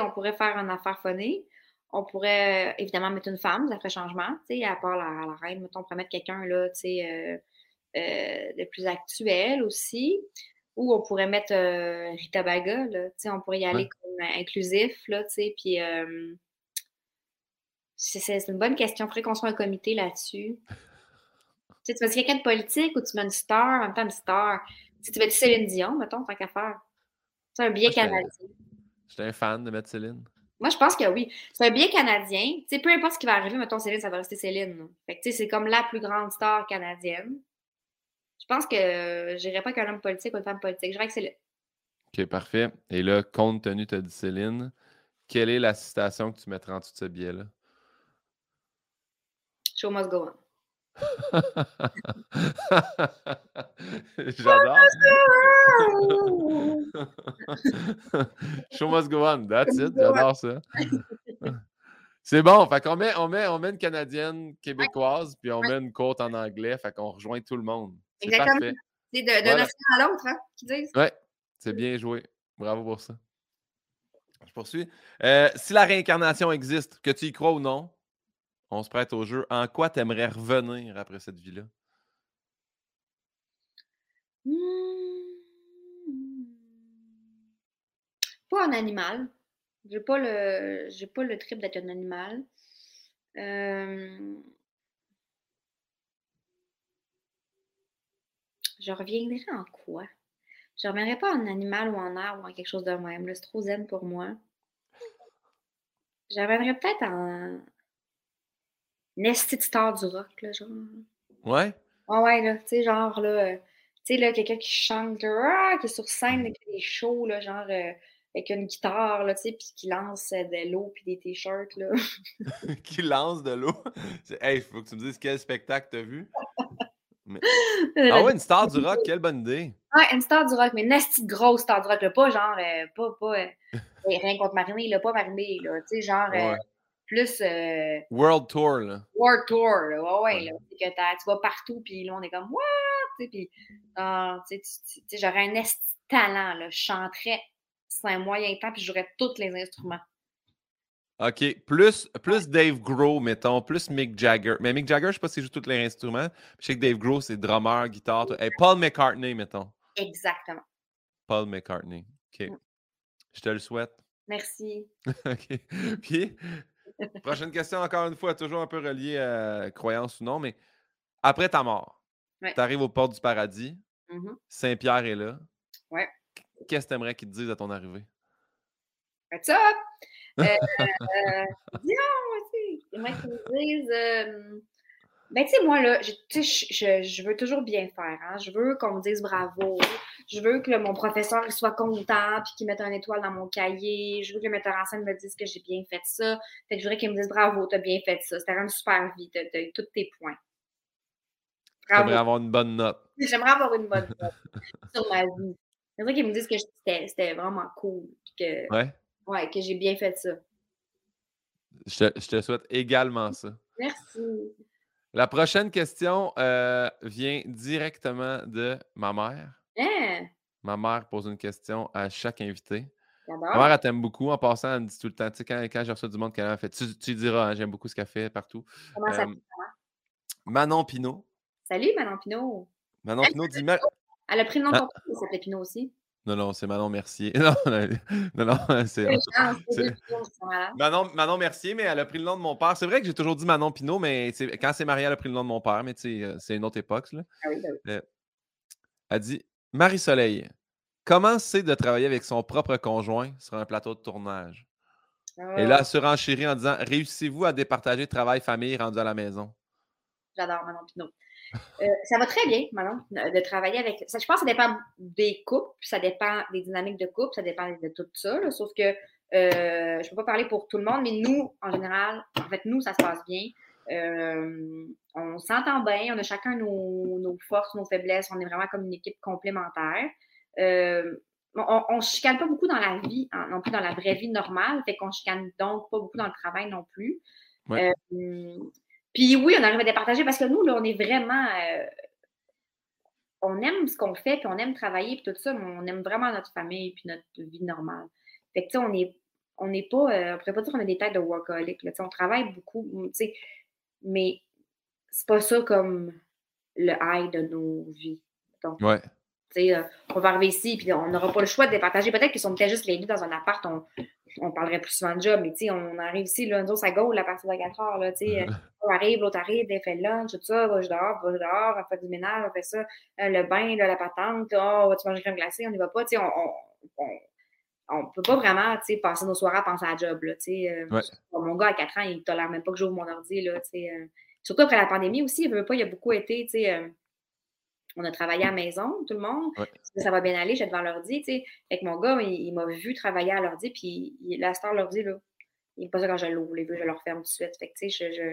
On pourrait faire une affaire phonée. On pourrait euh, évidemment mettre une femme, ça ferait changement. À part la, la reine, mettons, on pourrait mettre quelqu'un là, tu sais, euh, euh, de plus actuel aussi. Ou on pourrait mettre euh, Rita Baga, là. Tu sais, on pourrait y aller Ouais. comme euh, inclusif, là, tu sais. Puis euh, c'est une bonne question. Il faudrait qu'on soit un comité là-dessus. Tu mets quelqu'un de politique ou tu mets une star, en même temps une star. Si tu mets Céline Dion, mettons, tant qu'à faire. C'est un billet canadien. J'étais un fan de mettre Céline. Moi, je pense que oui. C'est un billet canadien. Peu importe ce qui va arriver, mettons Céline, ça va rester Céline. Fait que, c'est comme la plus grande star canadienne. Je pense que euh, j'irais pas qu'un homme politique ou une femme politique. Je dirais que Céline. OK, parfait. Et là, compte tenu, tu as dit Céline, quelle est la citation que tu mettras en dessous de ce billet-là? Show must go on. J'adore. Show must go on. That's it. J'adore ça. C'est bon. Fait qu'on met, on met, on met une Canadienne québécoise, puis on met une côte en anglais. Fait qu'on rejoint tout le monde. Exactement. C'est de, de Voilà. à l'autre, hein, qu'ils disent. Ouais, c'est bien joué. Bravo pour ça. Je poursuis. Euh, si la réincarnation existe, que tu y crois ou non, on se prête au jeu. En quoi tu aimerais revenir après cette vie-là? Hmm. Pas un animal. J'ai pas le j'ai pas le trip d'être un animal. Euh, Je reviendrais en quoi? Je reviendrais pas en animal ou en arbre ou en quelque chose de même. C'est trop zen pour moi. Je reviendrais peut-être en une star du rock, là, genre. Ouais? Ah ouais, là, tu sais, genre, là, euh, tu sais, là, quelqu'un qui chante, là, ah, qui est sur scène, fait des shows, là, genre, euh, avec une guitare, là, tu sais, puis qui lance euh, de l'eau puis des t-shirts, là. qui lance de l'eau? C'est- Hey, faut que tu me dises quel spectacle t'as vu. Mais- Ah ouais, une star du rock, quelle bonne idée. Ouais, une star du rock, mais une esti de grosse star du rock, là, pas genre, euh, pas, pas, euh, rien contre Marinée, là, pas Marinée, là, tu sais, genre, euh, plus World Tour, là. World Tour, là, ouais, ouais, Ouais. là, que tu vas partout, puis là, on est comme, what, tu sais, puis, tu j'aurais un esti talent, là, je chanterais, c'est un moyen temps, puis je jouerais tous les instruments. OK. Plus, plus Dave Grohl, mettons, plus Mick Jagger. Mais Mick Jagger, je sais pas s'il joue tous les instruments. Je sais que Dave Grohl, c'est drummer, guitare. tout. Hey, Paul McCartney, mettons. Exactement. Paul McCartney. OK. Mm. Je te le souhaite. Merci. OK. Puis, prochaine question, encore une fois, toujours un peu reliée à croyance ou non, mais après ta mort, Ouais. tu arrives aux portes du paradis, Mhm. Saint-Pierre est là. Ouais. Qu'est-ce que tu aimerais qu'il te dise à ton arrivée? What's up? Euh, euh, dis donc, tu sais, j'aimerais qu'ils me disent. euh, ben, tu sais, moi, là, je, veux toujours bien faire. Hein? Je veux qu'on me dise bravo. Je veux que mon professeur il soit content puis qu'il mette un étoile dans mon cahier. Je veux que le metteur en scène me dise que j'ai bien fait ça. Fait que je voudrais qu'il me dise bravo, t'as bien fait ça. C'était une super vie. T'as eu tous tes points. J'aimerais avoir une bonne note. J'aimerais avoir une bonne note sur ma vie. C'est vrai qu'ils me disent que c'était vraiment cool. Que, ouais. Ouais, que j'ai bien fait ça. Je te, je te, souhaite également ça. Merci. La prochaine question euh, vient directement de ma mère. Hein? Ma mère pose une question à chaque invité. Ma mère, elle t'aime beaucoup. En passant, elle me dit tout le temps, tu sais, quand, quand j'ai reçu du monde qu'elle a fait, tu, tu diras, hein, j'aime beaucoup ce qu'elle fait partout. Comment ça euh, Manon Pinault. Salut, Manon Pinault. Manon Pinault dit Elle a pris le nom de ton père, elle s'appelait Pinault aussi. Non, non, c'est Manon Mercier. Non, non, non c'est. Manon, Manon Mercier, mais elle a pris le nom de mon père. C'est vrai que j'ai toujours dit Manon Pinault, mais quand c'est marié, elle a pris le nom de mon père, mais sais, c'est une autre époque. Là. Ah oui, oui. Elle dit Marie-Soleil, comment c'est de travailler avec son propre conjoint sur un plateau de tournage? Et là, elle Ah, se en disant Réussissez-vous à départager travail-famille rendu à la maison? J'adore Manon Pinault. Euh, ça va très bien, Manon, de travailler avec. Ça, je pense que ça dépend des couples, ça dépend des dynamiques de couple, ça dépend de tout ça. là, sauf que euh, je ne peux pas parler pour tout le monde, mais nous, en général, en fait, nous, ça se passe bien. Euh, on s'entend bien, on a chacun nos, nos, forces, nos faiblesses, on est vraiment comme une équipe complémentaire. On ne chicane pas beaucoup dans la vie, non plus dans la vraie vie normale, fait qu'on chicane donc pas beaucoup dans le travail non plus. Ouais. Euh, puis oui, on arrive à départager parce que nous, là, on est vraiment. Euh, on aime ce qu'on fait, puis on aime travailler, puis tout ça, mais on aime vraiment notre famille, puis notre vie normale. Fait que, tu sais, on est. On n'est pas. Euh, on pourrait pas dire qu'on a des têtes de workaholic. Là, on travaille beaucoup, tu sais, mais c'est pas ça comme le high de nos vies. Donc, ouais. Euh, on va arriver ici, puis on n'aura pas le choix de départager. Peut-être qu'ils sont peut-être juste les deux dans un appart, on, on parlerait plus souvent de job, mais on arrive ici, là, nous, ça go à partir de 4 heures. Là, on arrive, l'autre arrive, elle fait le lunch, tout ça, va dehors, va dehors, on fait du ménage, on fait ça, euh, le bain, là, la patente, oh, tu manger crème glacée, on n'y va pas. On, on, on, peut pas vraiment passer nos soirées à penser à job. Là, euh, ouais. Mon gars, à 4 ans, il ne tolère même pas que j'ouvre mon ordi. Là, euh, surtout après la pandémie aussi, il veut pas, il a beaucoup été. Euh, on a travaillé à la maison, tout le monde. Ouais. Ça va bien aller, j'étais devant l'ordi, tu sais. Fait que mon gars, il, il m'a vu travailler à l'ordi, puis il, la star l'ordi, là. Il n'est pas ça quand je l'ouvre, les vues, je le referme tout de suite. Fait que, tu sais, je, je...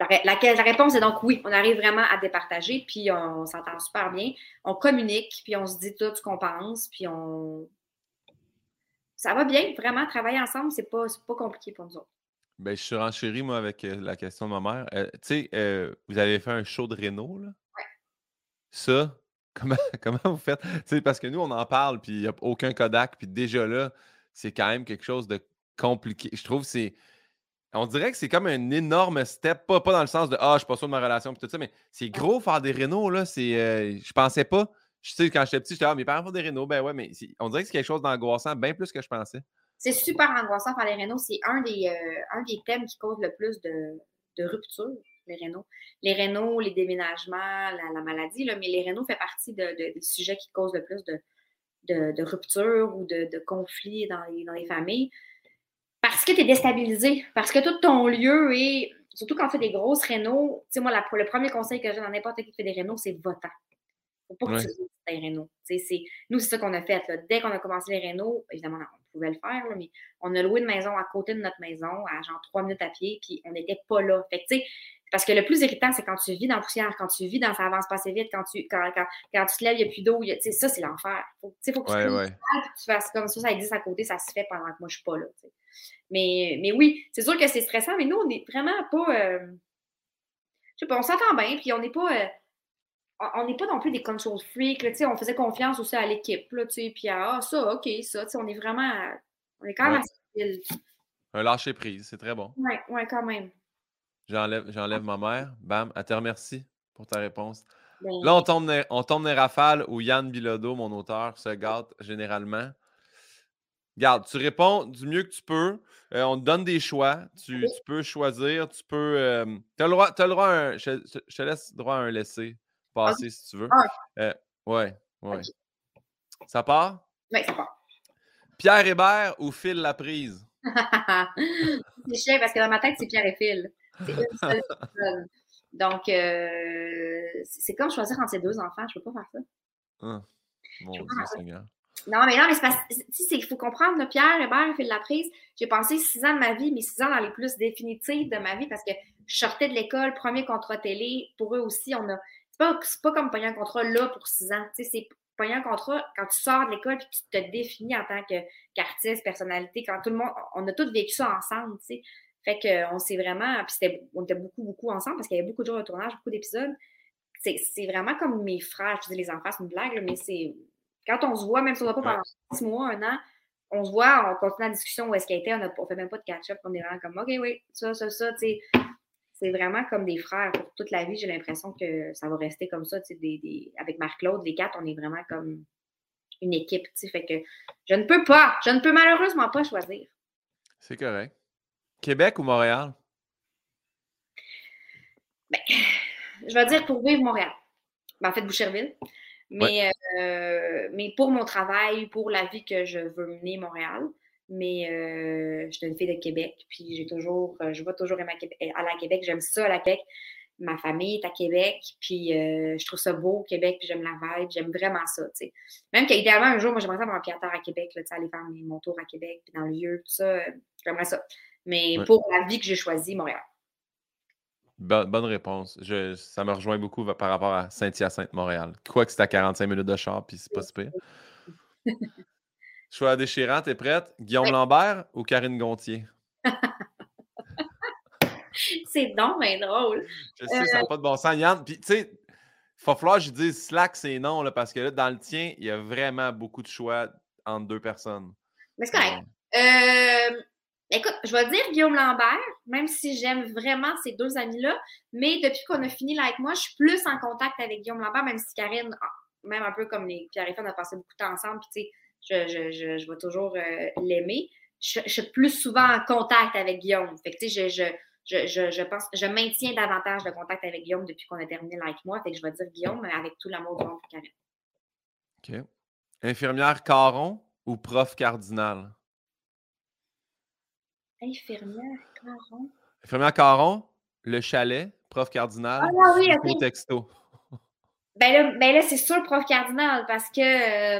La, la, la, réponse est donc oui, on arrive vraiment à départager, puis on, on s'entend super bien. On communique, puis on se dit tout ce qu'on pense, puis on. Ça va bien, vraiment, travailler ensemble, c'est pas, pas compliqué pour nous autres. Ben, je suis renchéri, moi, avec euh, la question de ma mère. Euh, tu sais, euh, vous avez fait un show de Renault, là? Ça, comment, comment vous faites? sais, parce que nous, on en parle, puis il n'y a aucun Kodak, puis déjà là, c'est quand même quelque chose de compliqué. Je trouve que c'est. On dirait que c'est comme un énorme step, pas, pas dans le sens de Ah, je suis pas sûr de ma relation, puis tout ça, mais c'est gros faire des Renault, là. C'est, euh, je pensais pas. Je sais, quand j'étais petit, j'étais Ah, mes parents font des Renault, ben ouais, mais on dirait que c'est quelque chose d'angoissant, bien plus que je pensais. C'est super angoissant faire les Renault. C'est un des, euh, un des thèmes qui cause le plus de, de rupture les rénaux. Les rénaux, les déménagements, la, la maladie, là, mais les rénaux fait partie de, de, des sujets qui causent le plus de, de, de rupture ou de, conflits dans les, dans les familles. Parce que tu es déstabilisé, parce que tout ton lieu est, surtout quand tu fais des grosses rénaux, tu sais, moi, la, le premier conseil que j'ai dans n'importe qui fait des rénaux, c'est votant. Faut pas que tu des rénaux. Nous, c'est ça qu'on a fait. là. Dès qu'on a commencé les rénaux, évidemment, on pouvait le faire, là, mais on a loué une maison à côté de notre maison, à genre trois minutes à pied, puis on n'était pas là. Fait que, tu sais, parce que le plus irritant, c'est quand tu vis dans la poussière, quand tu vis dans ça avance pas assez vite, quand tu, quand, quand, quand tu te lèves, il n'y a plus d'eau. il ça, c'est l'enfer. Sais, faut que tu Ouais, que tu fasses comme ça, ça existe à côté, ça se fait pendant que moi, je suis pas là. Mais, mais oui, c'est sûr que c'est stressant, mais nous, on n'est vraiment pas. euh, je sais pas, on s'entend bien, puis on n'est pas. euh, on- n'est pas non plus des control freaks, là, tu sais, on faisait confiance aussi à l'équipe, là, tu sais, puis à, ah, ça, ok, ça, tu sais, on est vraiment, on est quand même Ouais. assez. Un lâcher prise, c'est très bon. Ouais, ouais, quand même. J'enlève, j'enlève ma mère. Bam, elle te remercie pour ta réponse. Ben, Là, on tombe, dans- on tombe dans les rafales où Yann Bilodeau, mon auteur, se gâte généralement. Garde, tu réponds du mieux que tu peux. Euh, on te donne des choix. Tu, peux choisir. Tu peux. tu as le droit, t'as le droit à un. Je, je te laisse droit à un laisser passer si tu veux. Ah. Euh, ouais, ouais. Ça part? ouais, ça part. Pierre Hébert ou Phil Laprise? c'est chiant parce que dans ma tête, c'est Pierre et Phil. C'est une seule personne. Donc, euh, c'est comme choisir entre ces deux enfants. Je peux pas faire ça. Dieu. Seigneur. Non, mais non, mais c'est parce qu'il faut comprendre, là, Pierre Hébert, Phil Laprise, j'ai passé six ans de ma vie, mais six ans dans les plus définitifs de ma vie parce que je sortais de l'école, premier contrat télé. Pour eux aussi, on a. C'est pas, pas comme payer un contrat là pour six ans. Tu sais, c'est payer un contrat quand tu sors de l'école et que tu te définis en tant qu'artiste, personnalité, quand tout le monde. On a tous vécu ça ensemble, tu sais. Fait qu'on s'est vraiment. Puis on était beaucoup, beaucoup ensemble parce qu'il y avait beaucoup de jours de tournage, beaucoup d'épisodes. C'est vraiment comme mes frères. Je dis les enfants, c'est une blague, mais c'est. Quand on se voit, même si on ne va pas pendant six mois, un an, on se voit, on continue la discussion où est-ce qu'elle était, on ne fait même pas de catch-up, on est vraiment comme OK, oui, ça, ça, ça, tu sais. C'est vraiment comme des frères pour toute la vie. J'ai l'impression que ça va rester comme ça. Des, des... Avec Marc-Claude, les quatre, on est vraiment comme une équipe. Fait que je ne peux pas, je ne peux malheureusement pas choisir. C'est correct. Québec ou Montréal? Ben, je vais dire pour vivre Montréal. Ben, en fait, Boucherville. Mais, euh, mais pour mon travail, pour la vie que je veux mener Montréal. Mais euh, je suis une fille de Québec, puis j'ai toujours, euh, je vais toujours à, la Québec. J'aime ça à la Québec. Ma famille est à Québec, puis je trouve ça beau au Québec, puis j'aime la vibe, j'aime vraiment ça, tu sais. Même qu'idéalement, un jour, moi, j'aimerais ça avoir un pied à Québec, là, aller faire mon tour à Québec, puis dans le lieu, tout ça, j'aimerais ça. Mais pour la vie que j'ai choisie, Montréal. Bonne, réponse. Je, ça me rejoint beaucoup par rapport à Saint-Hyacinthe-Montréal. Quoi que c'est à 45 minutes de char, puis c'est pas super. Choix déchirant, t'es prête? Guillaume Lambert ou Karine Gontier? c'est donc mais drôle. Je sais, ça n'a euh pas de bon sens. Yann, puis tu sais, il va falloir que je dise Slack, c'est non, là, parce que là, dans le tien, il y a vraiment beaucoup de choix entre deux personnes. Mais c'est correct. Euh, Écoute, je vais dire Guillaume Lambert, même si j'aime vraiment ces deux amis-là, mais depuis qu'on a fini là avec moi, je suis plus en contact avec Guillaume Lambert, même si Karine, ah, même un peu comme les Pierre et on a passé beaucoup de temps ensemble, puis tu sais, je, je, je, vais toujours euh, l'aimer. Je, suis plus souvent en contact avec Guillaume. Fait que tu sais, je, je, je, pense, je maintiens davantage de contact avec Guillaume depuis qu'on a terminé là avec moi. Fait que je vais dire Guillaume avec tout l'amour du pour Karine. OK. Infirmière Caron ou prof cardinal? Infirmière Caron. Infirmière Caron, le chalet, prof cardinal, ah, oui, okay. texto. Ben là, ben là c'est sûr, prof cardinal, parce que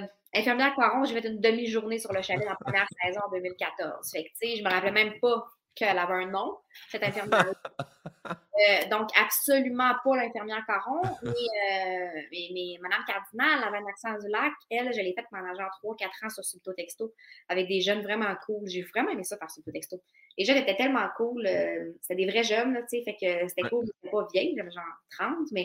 euh, infirmière Caron, j'ai fait une demi-journée sur le chalet dans la première saison en 2014. Fait que, tu sais, je me rappelais même pas qu'elle avait un nom, cette infirmière. euh, donc, absolument pas l'infirmière Caron. Mais, euh, mais, mais, Madame Cardinal avait un accent du lac. Elle, je l'ai faite pendant genre 3-4 ans sur Subto Texto avec des jeunes vraiment cool. J'ai vraiment aimé ça par Subto Texto. Les jeunes étaient tellement cool. Euh, c'était des vrais jeunes, tu sais. Fait que c'était cool. C'était pas vieille, j'avais genre 30, mais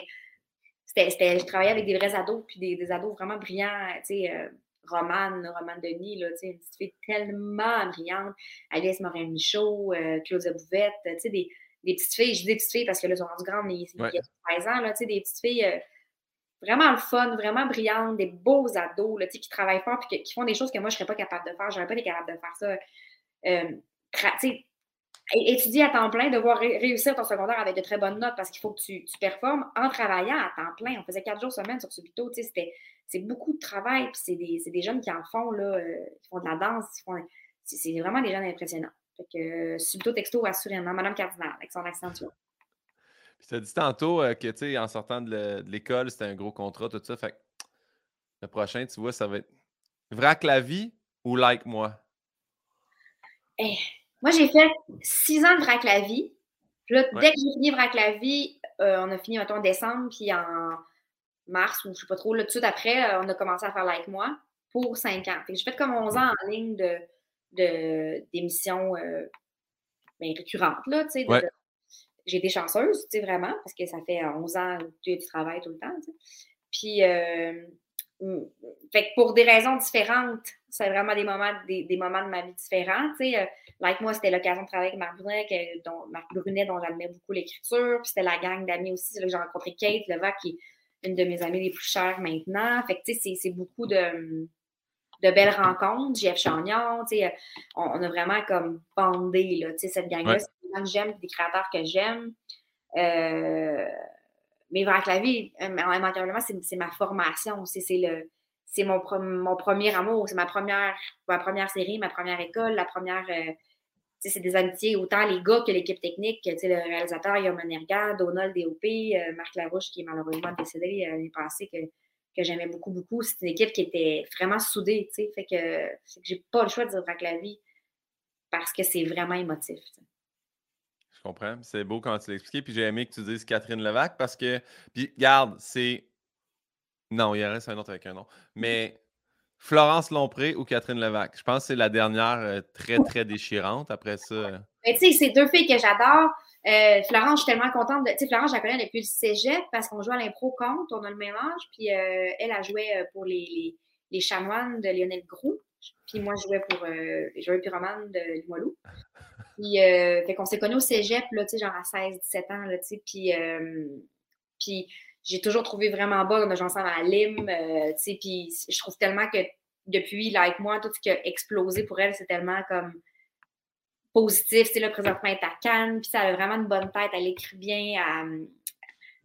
c'était, je travaillais avec des vrais ados, puis des, des ados vraiment brillants, tu sais. Romane, Romane Denis, là, une petite fille tellement brillante. Alice Morin-Michaud, euh, Claudia Bouvette, des, des petites filles. Je dis des petites filles parce que là, elles sont rendues grandes, mais il y a 13 ans, là, des petites filles euh, vraiment le fun, vraiment brillantes, des beaux ados là, qui travaillent fort et qui font des choses que moi, je ne serais pas capable de faire. Je n'aurais pas été capable de faire ça. Euh, étudier à temps plein, devoir réussir ton secondaire avec de très bonnes notes parce qu'il faut que tu, tu, performes en travaillant à temps plein. On faisait quatre jours semaine sur Subito. C'était c'est beaucoup de travail, puis c'est des, des, jeunes qui en font, là, euh, qui font de la danse, c'est vraiment des jeunes impressionnants. Fait que, euh, subito texto, assurément, Madame Cardinal, avec son accent, tu vois. Puis tu as dit tantôt euh, que, tu sais, en sortant de l'école, c'était un gros contrat, tout ça. Fait que le prochain, tu vois, ça va être Vrac la vie ou Like moi? Eh, moi, j'ai fait six ans de Vrac la vie. Puis là, dès que j'ai fini Vrac la vie, on a fini, mettons, en décembre, puis en mars ou je sais pas trop, là, tout de suite après, euh, on a commencé à faire Like Moi pour cinq ans. J'ai fait comme 11 ans en ligne de, d'émissions euh, ben, récurrentes, là, tu sais. J'ai été chanceuse, tu sais, vraiment, parce que ça fait 11 ans que tu travailles tout le temps, Puis, euh, fait que pour des raisons différentes, c'est vraiment des moments, des, moments de ma vie différents. Tu sais, like moi, c'était l'occasion de travailler avec Marc Brunet, dont, Marc Brunet, dont j'admire beaucoup l'écriture. Puis c'était la gang d'amis aussi. Là, j'ai rencontré Kate Levac, qui une de mes amies les plus chères maintenant. Fait que, tu sais, c'est beaucoup de, de belles rencontres. Jeff Chagnon, tu sais, on, a vraiment comme bandé, là, tu sais, cette gang-là. C'est des gens que j'aime, des créateurs que j'aime. Euh, mais vers la vie, immanquablement, c'est ma formation. C'est le c'est mon, mon premier amour, c'est ma première, ma première série, ma première école, la première, euh, c'est des amitiés, autant les gars que l'équipe technique, le réalisateur Yoman Erga, Donald DOP, euh, Marc Larouche, qui est malheureusement décédé euh, l'année passée, que, que j'aimais beaucoup, beaucoup. C'est une équipe qui était vraiment soudée, tu sais. Fait que, j'ai pas le choix de dire la vie parce que c'est vraiment émotif. Je comprends. C'est beau quand tu l'as expliqué. Puis j'ai aimé que tu dises Catherine Levac parce que. Puis garde, c'est. Non, il reste un autre avec un nom. Mais Florence Lompré ou Catherine Levac? Je pense que c'est la dernière euh, très, très déchirante. Après ça. Mais tu sais, c'est deux filles que j'adore. Euh, Florence, je suis tellement contente. De... Tu sais, Florence, je la connais depuis le cégep parce qu'on joue à l'impro contre, on a le même âge. Puis euh, elle a joué pour les, les, les chanoines de Lionel Groux. Puis moi, je jouais pour les joueurs pyromanes de Limoilou. Puis, fait qu'on s'est connus au cégep, là, tu sais, genre à 16, 17 ans, là, tu sais. Puis, puis j'ai toujours trouvé vraiment bonne. On a joué ensemble à Lim, euh, tu sais. Puis je trouve tellement que depuis, là, avec moi, tout ce qui a explosé pour elle, c'est tellement comme positif. Tu sais, là, présentement, elle est à Cannes, puis ça a vraiment une bonne tête. Elle écrit bien, elle,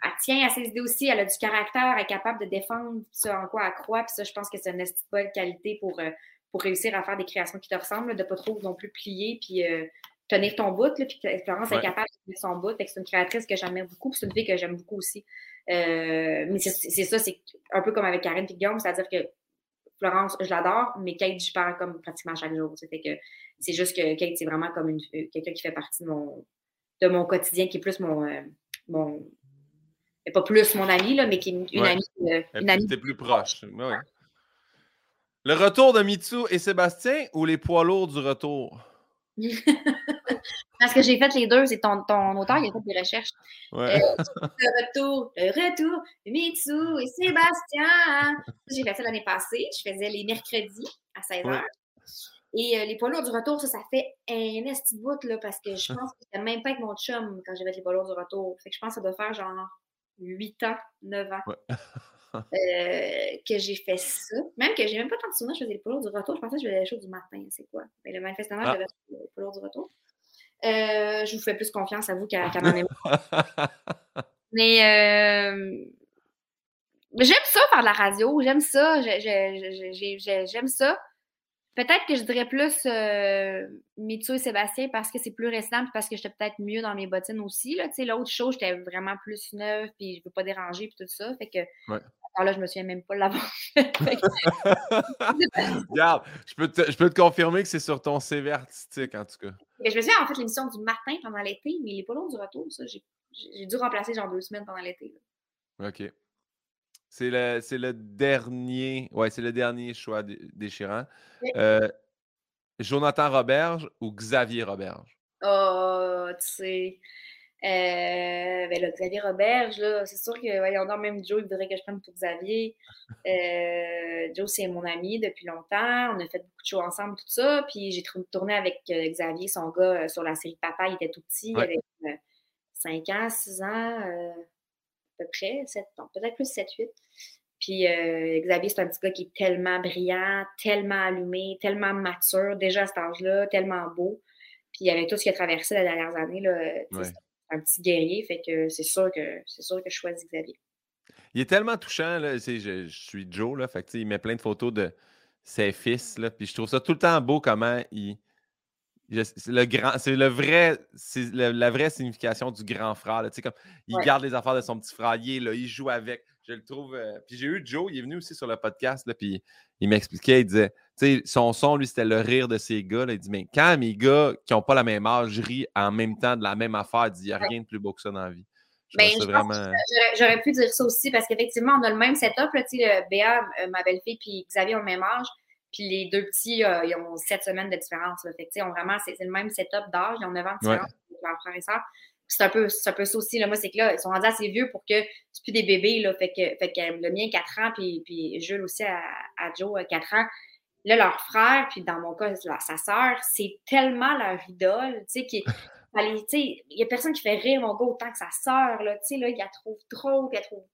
elle tient à ses idées aussi. Elle a du caractère, elle est capable de défendre ce en quoi elle croit. Puis ça, je pense que c'est une bonne qualité pour, euh, pour réussir à faire des créations qui te ressemblent, là, de pas trop non plus plier, puis euh, tenir ton bout. Là, puis Florence Ouais. est capable de tenir son bout. C'est une créatrice que j'aime beaucoup, puis c'est une fille que j'aime beaucoup aussi. Euh, mais c'est ça, c'est un peu comme avec Karine et Guillaume, c'est-à-dire que Florence, je l'adore, mais Kate, j'y parle comme pratiquement chaque jour. Fait que c'est juste que Kate, c'est vraiment comme une quelqu'un qui fait partie de mon, de mon quotidien, qui est plus mon. euh, mon pas plus mon amie, là, mais qui est une, Ouais. amie. euh, une amie plus proche. Ouais, ouais. Le retour de Mitsu et Sébastien ou les poids lourds du retour? Parce que j'ai fait les deux, c'est ton, ton auteur, il a fait des recherches. Ouais. Le retour, le retour Mitsu et Sébastien. J'ai fait ça l'année passée. Je faisais les mercredis à 16h. Ouais. Et euh, les poids lourds du retour, ça, ça fait un esti bout, là, parce que je pense que c'était même pas avec mon chum quand j'ai fait les poids lourds du retour. Fait que je pense que ça doit faire genre 8 ans, 9 ans Ouais. euh, que j'ai fait ça. Même que j'ai même pas tant de souvenirs, je faisais poids lourds du retour. Je pensais que je faisais les choses du matin, c'est quoi? Mais le manifestement, Ah. j'avais poids lourds du retour. Euh, je vous fais plus confiance à vous qu'à mémoire. Mais euh, j'aime ça faire de la radio, j'aime ça, j'aime ça. Peut-être que je dirais plus euh, Mitsu et Sébastien parce que c'est plus récent puis parce que j'étais peut-être mieux dans mes bottines aussi. Là. Tu sais, L'autre show, j'étais vraiment plus neuve puis je veux pas déranger puis tout ça. Fait que Ouais. alors là, je me souviens même pas de l'avoir Regarde, je peux, te, je peux te confirmer que c'est sur ton CV artistique, en tout cas. Mais je me souviens en fait l'émission du matin pendant l'été, mais il est pas long du retour, ça. J'ai j'ai dû remplacer genre deux semaines pendant l'été. là. OK. C'est le, c'est le dernier. Ouais, c'est le dernier choix dé- déchirant. Euh, Jonathan Roberge ou Xavier Roberge? Oh, tu sais. Euh, ben là, Xavier Roberge, là, c'est sûr que, voyons donc, même Joe, il voudrait que je prenne pour Xavier. Euh, Joe, c'est mon ami depuis longtemps. On a fait beaucoup de shows ensemble, tout ça. Puis j'ai tourné avec euh, Xavier, son gars, sur la série Papa. Il était tout petit, Ouais. il avait 5 ans, 6 ans, peu près, 7 ans, peut-être plus 7, 8. Puis euh, Xavier, c'est un petit gars qui est tellement brillant, tellement allumé, tellement mature, déjà à cet âge-là, tellement beau. Puis avec tout ce qu'il a traversé les dernières années, Ouais. c'est un petit guerrier, fait que c'est sûr que c'est sûr que je choisis Xavier. Il est tellement touchant, là. Je, je suis Joe, là. Fait que, il met plein de photos de ses fils, là. Puis je trouve ça tout le temps beau comment il. C'est le grand, c'est le vrai, c'est la vraie signification du grand frère. là. Comme il Ouais. garde les affaires de son petit frère, il là, il joue avec. Je le trouve. euh, Puis j'ai eu Joe, il est venu aussi sur le podcast, là, puis il m'expliquait, il disait, tu sais, son son, lui, c'était le rire de ses gars. là. Il dit, mais quand mes gars qui n'ont pas la même âge rient en même temps de la même affaire, il dit, il n'y a rien de plus beau que ça dans la vie. Ben, vraiment. J'aurais- pu dire ça aussi parce qu'effectivement, on a le même setup. Là, le Béa, euh, ma belle-fille, puis Xavier ont le même âge. Puis les deux petits, euh, ils ont sept semaines de différence. Là. Fait que, on vraiment, c'est le même setup d'âge. Ils ont 9 ans de différence avec leurs frères et sœurs. C'est un, peu, c'est un peu ça aussi. Là. Moi, c'est que là, ils sont rendus assez vieux pour que c'est plus des bébés. Là. Fait, que, fait que le mien, 4 ans, puis, puis Jules aussi à, à Joe, 4 ans. Là, leur frère, puis dans mon cas, sa sœur, c'est tellement leur idole, tu sais, qui Allez, tu sais, il y a personne qui fait rire mon gars autant que sa sœur, là, tu sais, là, il la trouve drôle, elle la trouve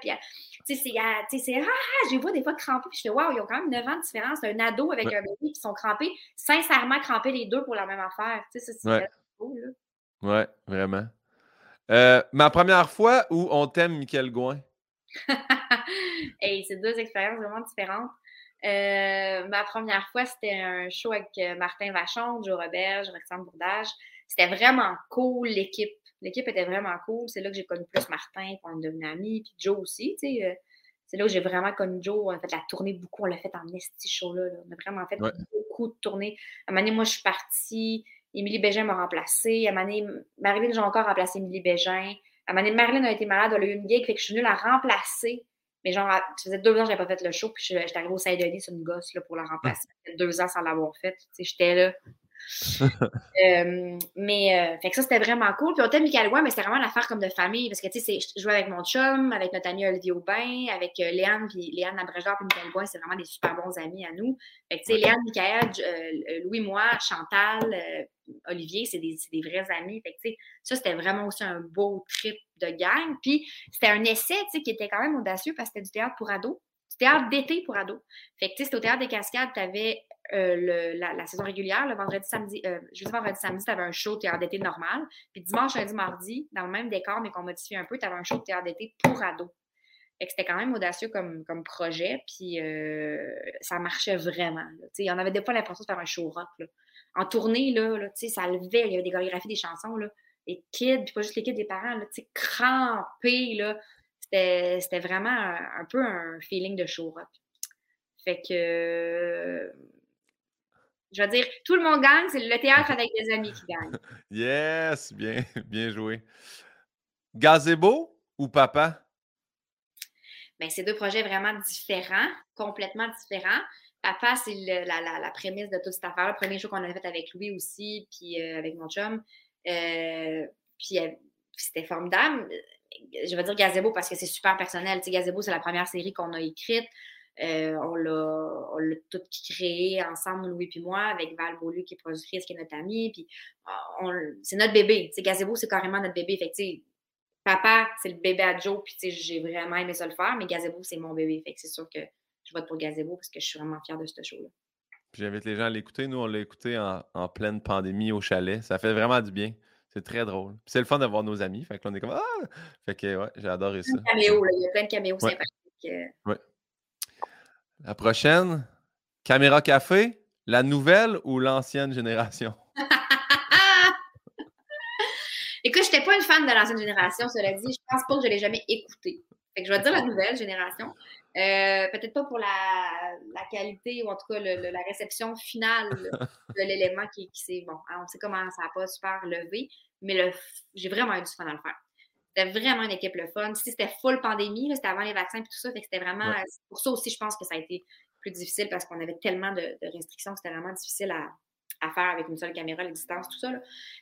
puis elle- tu sais, c'est, elle- tu sais, c'est, ah, ah, je les vois des fois crampés, puis je fais, waouh, ils ont quand même 9 ans de différence, un ado avec Ouais. un bébé qui sont crampés, sincèrement crampés les deux pour la même affaire, tu sais, c'est Ouais. cool, là. Ouais, vraiment. Euh, ma première fois où on t'aime, Michael Gouin? hey, c'est deux expériences vraiment différentes. Euh, ma première fois, c'était un show avec euh, Martin Vachon, Joe Roberge, Alexandre Bourdage. C'était vraiment cool, l'équipe. L'équipe était vraiment cool. C'est là que j'ai connu plus Martin, puis on est devenus amis, puis Joe aussi, tu sais. euh, C'est là où j'ai vraiment connu Joe. On a fait la tournée beaucoup. On l'a fait en esti show-là. là. On a vraiment fait Ouais. beaucoup de tournées. À un moment donné, moi, je suis partie. Émilie Bégin m'a remplacée. À Marilyn Jonca a remplacé Émilie Bégin. À Marilyn a été malade, elle a eu une gig, fait que je suis venue la remplacer. Mais genre, ça faisait deux ans que je n'avais pas fait le show, puis j'étais arrivée au Saint-Denis sur une gosse là, pour la remplacer. Ça fait deux ans sans l'avoir fait. J'étais là. Euh, mais euh, fait que ça, c'était vraiment cool. Puis on était Michael mais c'était vraiment l'affaire comme de famille. Parce que tu sais, je jouais avec mon chum, avec notre ami Olivier Aubin, avec euh, Léane, puis Léane Labrégard, puis Michael Gouin, c'est vraiment des super bons amis à nous. Fait que tu sais, Léane, Michael, Louis, moi, Chantal, Olivier, c'est des, des, vrais amis. Fait que tu sais, ça, c'était vraiment aussi un beau trip de gang. Puis c'était un essai, tu sais, qui était quand même audacieux parce que c'était du théâtre pour ados. Du théâtre d'été pour ados. Fait que tu sais, c'était au théâtre des Cascades, tu avais euh, la, saison régulière, le vendredi, samedi, euh, jeudi, vendredi, samedi, tu avais un show de théâtre d'été normal. Puis dimanche, lundi, mardi, dans le même décor, mais qu'on modifiait un peu, tu avais un show de théâtre d'été pour ados. Fait que c'était quand même audacieux comme, comme projet, puis euh, ça marchait vraiment. Il y avait des fois l'impression de faire un show rock. En tournée, là, ça levait, il y avait des chorégraphies, des chansons, là, les kids, puis pas juste les kids, les parents, là, crampés, là. C'était vraiment un, peu un feeling de show rock. Fait que je veux dire, tout le monde gagne, c'est le théâtre avec des amis qui gagne. Yes, bien, bien joué. Gazebo ou papa? Bien, c'est deux projets vraiment différents, complètement différents. Papa, c'est la, prémisse de toute cette affaire. Le premier show qu'on a fait avec Louis aussi, puis euh, avec mon chum. Euh, puis euh, c'était formidable. Je vais dire Gazebo parce que c'est super personnel. Tu sais, Gazebo, c'est la première série qu'on a écrite. Euh, on l'a tout créé ensemble, Louis et moi, avec Val Beaulieu qui est productrice, qui est notre amie. Puis c'est notre bébé. c'est Gazebo, c'est carrément notre bébé. Fait que, papa, c'est le bébé à Joe, puis j'ai vraiment aimé ça le faire, mais Gazebo, c'est mon bébé. Fait que c'est sûr que je vote pour Gazebo parce que je suis vraiment fière de ce show-là. J'invite les gens à l'écouter. Nous, on l'a écouté en, pleine pandémie au chalet. Ça fait vraiment du bien. C'est très drôle. C'est le fun d'avoir nos amis. Fait que est comme Ah! Fait que ouais, j'ai adoré ça. Il y a plein de caméos sympathiques. Euh. Ouais. La prochaine, Caméra Café, la nouvelle ou l'ancienne génération? Écoute, je n'étais pas une fan de l'ancienne génération, cela dit. Je pense pas que je l'ai jamais écouté. Fait que je vais dire la nouvelle génération. Euh, peut-être pas pour la, qualité ou en tout cas la réception finale de l'élément qui, qui s'est. Bon, hein, on sait comment ça n'a pas super levé, mais j'ai vraiment eu du fun à le faire. C'était vraiment une équipe le fun. C'était full pandémie, c'était avant les vaccins et tout ça. c'était vraiment. Pour ça aussi, je pense que ça a été plus difficile parce qu'on avait tellement de, restrictions c'était vraiment difficile à, faire avec une seule caméra à distance, tout ça.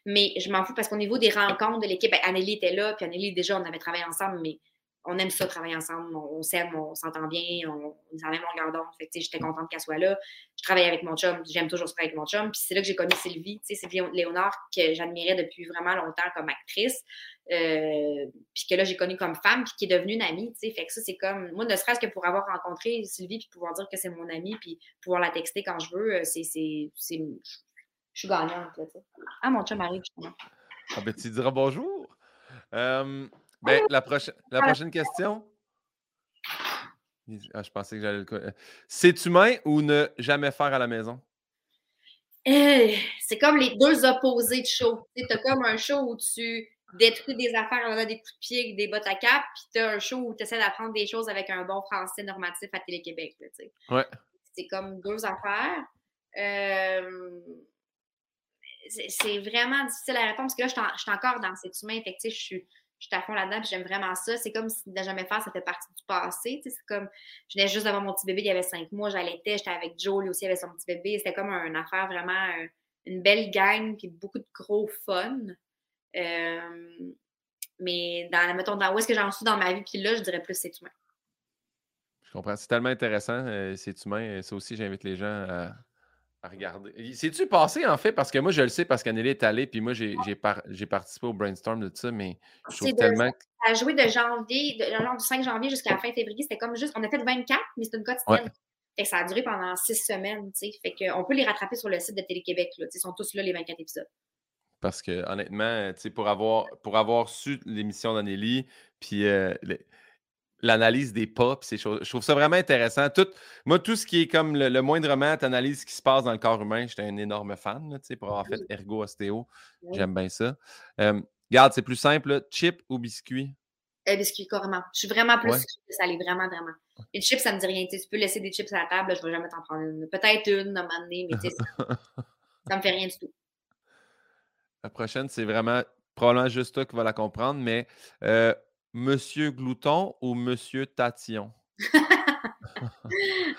Mais je m'en fous parce qu'au niveau des rencontres de l'équipe, ben, Anneli était là, puis Anneli, déjà, on avait travaillé ensemble, mais on aime ça travailler ensemble, on, s'aime, on s'entend bien, on, on est en même longueur d'onde. j'étais contente qu'elle soit là. Je travaillais avec mon chum, j'aime toujours travailler avec mon chum. Puis c'est là que j'ai connu Sylvie, Sylvie Léonard, que j'admirais depuis vraiment longtemps comme actrice. Euh, puis que là, j'ai connu comme femme, puis qui est devenue une amie, tu sais. Fait que ça, c'est comme, moi, ne serait-ce que pour avoir rencontré Sylvie, puis pouvoir dire que c'est mon amie, puis pouvoir la texter quand je veux, euh, c'est, c'est, je suis gagnante, tu sais. Ah, mon chum arrive, justement. Ah, ben, tu diras bonjour. Euh, ben, la, prochaine, la prochaine question? Ah, je pensais que j'allais le. C'est humain ou ne jamais faire à la maison? c'est comme les deux opposés de show. Tu as comme un show où tu détruis des affaires en des coups de pied avec des bottes à cap, puis tu as un show où tu essaies d'apprendre des choses avec un bon français normatif à Télé-Québec. Ouais. C'est comme deux affaires. Euh, c'est vraiment difficile à répondre parce que là, je suis encore dans cet humain. Fait je suis je suis à fond là-dedans, j'aime vraiment ça. C'est comme si ne jamais faire, ça fait partie du passé. C'est comme, je venais juste d'avoir mon petit bébé, il y avait cinq mois, j'allaitais, j'étais avec Joe, lui aussi, avait son petit bébé. C'était comme une affaire vraiment, une belle gang, puis beaucoup de gros fun. Euh, mais dans, mettons, dans où est-ce que j'en suis dans ma vie, puis là, je dirais plus c'est humain. Je comprends. C'est tellement intéressant, euh, c'est humain. Ça aussi, j'invite les gens à, regarder. C'est-tu passé, en fait? Parce que moi, je le sais parce qu'Anneli est allée, puis moi, j'ai participé au brainstorm de tout ça, mais je trouve tellement. Ça a joué de janvier, de, du 5 janvier jusqu'à la fin février. C'était comme juste. On a fait 24, mais c'est une quotidienne. ça a duré pendant six semaines, tu sais. Fait qu'on peut les rattraper sur le site de Télé-Québec, Ils sont tous là, les 24 épisodes. Parce que, honnêtement, tu sais, pour avoir, pour avoir su l'émission d'Anneli, puis euh, l'analyse des pas, ces choses. Je trouve ça vraiment intéressant. Tout, moi, tout ce qui est comme le, le moindrement, tu analyses ce qui se passe dans le corps humain. J'étais un énorme fan, sais, pour avoir fait ergo ostéo. J'aime bien ça. Euh, regarde, c'est plus simple, chip ou biscuit? Euh, biscuit, carrément. Je suis vraiment plus ça allait vraiment, vraiment. Les chips, ça me dit rien. Tu peux laisser des chips à la table, je ne vais jamais t'en prendre une. Peut-être une à un moment donné, mais ça, ça me fait rien du tout. La prochaine, c'est vraiment probablement juste toi qui vas la comprendre, mais euh, Monsieur Glouton ou Monsieur Tatillon?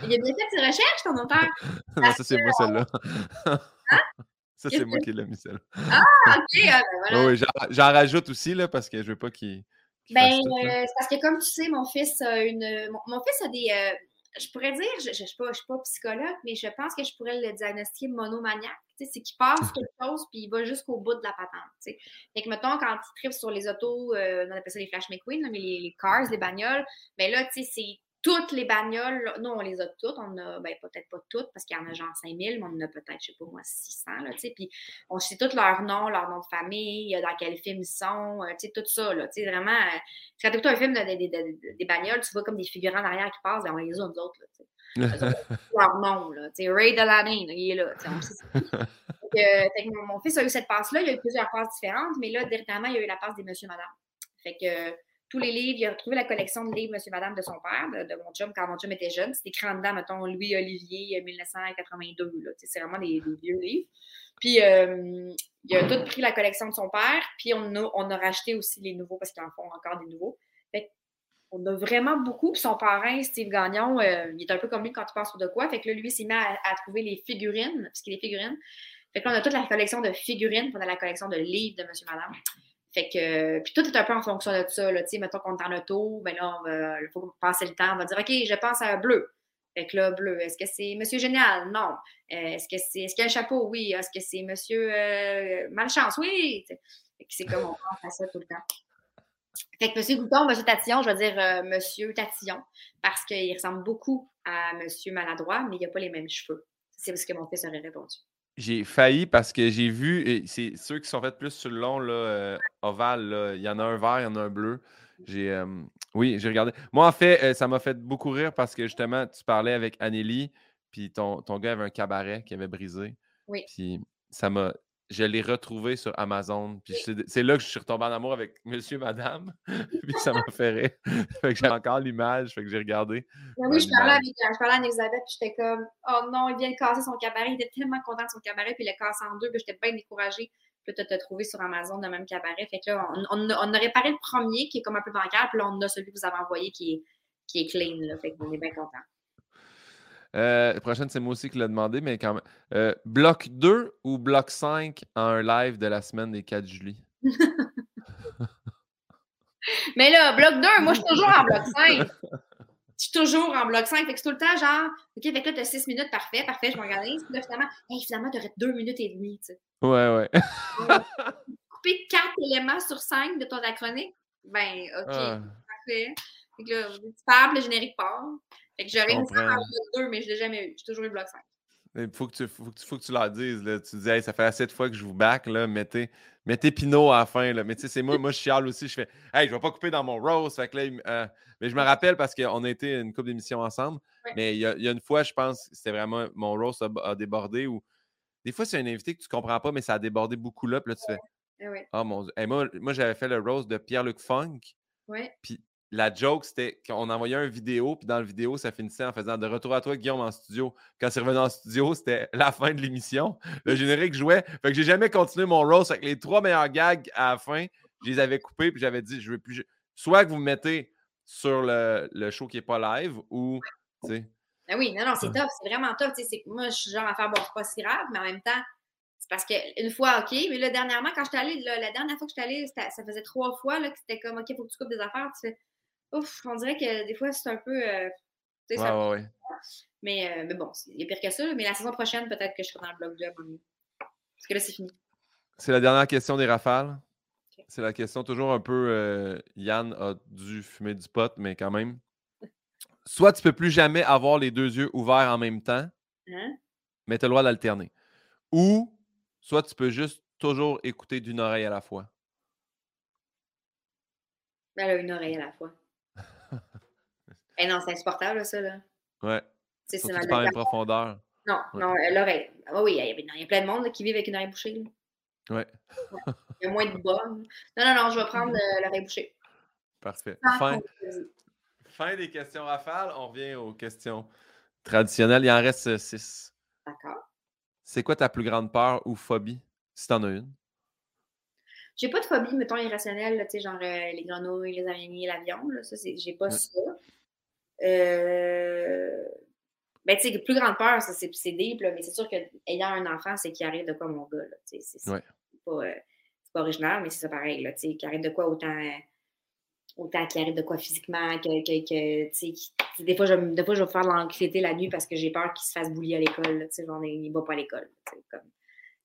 Il a bien fait ses recherches, ton auteur. non, ça, c'est moi, celle-là. Hein? ça, c'est moi qui l'ai mis, celle-là. Ah, OK. Ah, ben voilà. Oui, j'en- j'en rajoute aussi, là, parce que je veux pas qu'il. Ben, euh, c'est parce que comme tu sais, mon fils a une. Mon, mon fils a des. euh, je pourrais dire, je ne suis, suis pas psychologue, mais je pense que je pourrais le diagnostiquer monomaniaque. Tu sais, C'est qu'il passe quelque chose puis il va jusqu'au bout de la patente. tu sais. Fait que, mettons, quand il tripe sur les autos, euh, on appelle ça les Flash McQueen, là, mais les, les cars, les bagnoles, ben là, tu sais, c'est toutes les bagnoles. Nous, on les a toutes. On a, ben, peut-être pas toutes, parce qu'il y en a genre 5000, mais on en a peut-être, je sais pas moi, 600, là, tu sais. Puis on sait tous leurs noms, leur nom de famille, euh, dans quel film ils sont, euh, tu sais, tout ça, là. Tu sais, vraiment. euh, quand tu écoutes un film de- de- de- de- des bagnoles, tu vois comme des figurants en arrière qui passent, ben on les a, nous autres, là, tu sais. Leur nom, là. Tu sais, Ray Delaney, là, il est là, on sait. Fait que, que mon, mon fils a eu cette passe-là. Il y a eu plusieurs passes différentes, mais là, dernièrement, il y a eu la passe des Monsieur Madame. Fait que euh, tous les livres, il a retrouvé la collection de livres Monsieur Madame de son père, de, de mon chum, quand mon chum était jeune. C'est écrit en dedans, mettons, Louis Olivier, euh, 1982. Là. Tu sais, C'est vraiment des, vieux livres. Puis, euh, il a tout pris la collection de son père, puis on a, on a racheté aussi les nouveaux parce qu'ils en font encore des nouveaux. Fait on a vraiment beaucoup. Puis son parrain, Steve Gagnon, euh, il est un peu comme lui quand tu penses sur de quoi. Fait que là, lui, s'est mis à, trouver les figurines, parce qu'il des figurines. Fait que là, on a toute la collection de figurines, puis on a la collection de livres de Monsieur Madame. Fait que, puis tout est un peu en fonction de ça, là. Mettons qu'on est en auto, ben là, faut passer le temps. On va dire, OK, je pense à un bleu. Fait que là, bleu, est-ce que c'est Monsieur Génial? Non. Euh, est-ce que c'est, est-ce qu'il y a un chapeau? Oui. Est-ce que c'est Monsieur euh, Malchance? Oui. Fait que c'est comme on pense à ça tout le temps. Fait que Monsieur Gouton, Monsieur Tatillon, je vais dire euh, Monsieur Tatillon, parce qu'il ressemble beaucoup à Monsieur Maladroit, mais il n'a pas les mêmes cheveux. C'est ce que mon fils aurait répondu. J'ai failli parce que j'ai vu, et c'est ceux qui sont faits plus sur le long, là, euh, ovale, là, il y en a un vert, il y en a un bleu. J'ai, euh, oui, j'ai regardé. Moi, en fait, euh, ça m'a fait beaucoup rire parce que justement, tu parlais avec Anneli, puis ton, ton gars avait un cabaret qui avait brisé. Oui. Puis ça m'a. Je l'ai retrouvé sur Amazon. Puis c'est là que je suis retombé en amour avec monsieur, madame. puis ça m'a fait rire. fait que j'ai encore l'image. Fait que j'ai regardé. Mais oui, je Ouais, parlais, avec, je parlais à Elisabeth, puis j'étais comme, oh non, il vient de casser son cabaret. Il était tellement content de son cabaret, puis il l'a cassé en deux, puis j'étais bien découragée. Puis tu as trouvé sur Amazon le même cabaret. Fait que là, on, on a réparé le premier qui est comme un peu bancal, puis là, on a celui que vous avez envoyé qui est, qui est clean. Là, fait qu'on est bien content. Euh, la prochaine, c'est moi aussi qui l'ai demandé, mais quand même. Euh, bloc 2 ou bloc 5 en un live de la semaine des 4 juillet? Mais là, bloc 2, moi, je suis toujours en bloc 5. Je suis toujours en bloc 5. Fait que c'est tout le temps genre, OK, fait que là, tu as 6 minutes, parfait, parfait, je m'organise. Puis là, finalement, hey, finalement, tu aurais 2 minutes et demie. Tu sais. Ouais, ouais. Couper 4 éléments sur 5 de ton ta chronique, ben, OK, Ah, parfait. Fait que là, tu parles, le générique part. Fait que j'aurais faire bloc 2, mais je l'ai jamais eu. J'ai toujours eu bloc 5. Il faut que tu, faut, que tu- faut que tu leur dises. Là. Tu dis, hey, ça fait assez de fois que je vous back, là, mettez, mettez Pinot à la fin. Là. Mais tu sais, c'est moi, moi, je chiale aussi. Je fais, hey, je vais pas couper dans mon rose. Fait que là, euh, mais je me rappelle parce qu'on a été une couple d'émissions ensemble. Ouais. Mais il y, a, il y a une fois, je pense, c'était vraiment mon rose a, a débordé ou des fois, c'est un invité que tu comprends pas, mais ça a débordé beaucoup là. Puis là, tu fais, oui, oh mon Dieu. Hey, moi, moi j'avais fait le rose de Pierre-Luc Funk. oui. La joke, c'était qu'on envoyait une vidéo, puis dans la vidéo, ça finissait en faisant de retour à toi, Guillaume, en studio. Quand c'est revenu en studio, c'était la fin de l'émission. Le générique jouait. Fait que j'ai jamais continué mon roast avec les trois meilleurs gags à la fin. Je les avais coupés, puis j'avais dit, je veux plus. Soit que vous me mettez sur le, le show qui n'est pas live, ou. Ben oui, non, non, c'est tough, c'est vraiment que moi, je suis genre à faire, bon, c'est pas si grave, mais en même temps, c'est parce qu'une fois, OK, mais là, dernièrement, quand j'étais allée, là, la dernière fois que j'étais allée, c'était- ça faisait trois fois là, que c'était comme, OK, faut que tu coupes des affaires. Tu fais, ouf, on dirait que des fois, c'est un peu. euh, tu sais, Ouais, ça- ouais, ouais. mais, euh, mais bon, c'est- il y a pire que ça. là, Mais la saison prochaine, peut-être que je serai dans le bloc 2 à un moment donné. Parce que là, c'est fini. C'est la dernière question des rafales. C'est la question toujours un peu. euh, Yann a dû fumer du pot, mais quand même. Soit tu peux plus jamais avoir les deux yeux ouverts en même temps, Hein? mais tu as le droit d'alterner. Ou soit tu peux juste toujours écouter d'une oreille à la fois. Ben là, une oreille à la fois. Eh non, c'est insupportable, ça, là. Ouais. Tu sais, c'est que tu parles en profondeur. Non, Ouais. non, euh, l'oreille. Ah oui, il y, a, il y a plein de monde là, qui vivent avec une oreille bouchée. là. Ouais. Il y a moins de bas. Non, non, non, je vais prendre euh, l'oreille bouchée. Parfait. Fin, fin des questions rafales. On revient aux questions traditionnelles. Il en reste euh, six. D'accord. C'est quoi ta plus grande peur ou phobie, si t'en as une? j'ai pas de phobie, mettons, irrationnelle, tu sais, genre euh, les grenouilles, les araignées, l'avion, là, ça, c'est, j'ai pas ça. Euh, ben, tu sais, plus grande peur, ça, c'est, c'est deep, mais c'est sûr qu'ayant un enfant, c'est qu'il arrive de quoi, mon gars, là, tu sais, c'est, pas, euh, c'est pas original, mais c'est ça pareil, là, tu sais, qu'il arrive de quoi autant autant qu'il arrive de quoi physiquement, que, que, que des, fois, je, des fois, je vais faire de l'anxiété la nuit parce que j'ai peur qu'il se fasse boulier à l'école. Tu sais, genre, il va pas à l'école. Comme,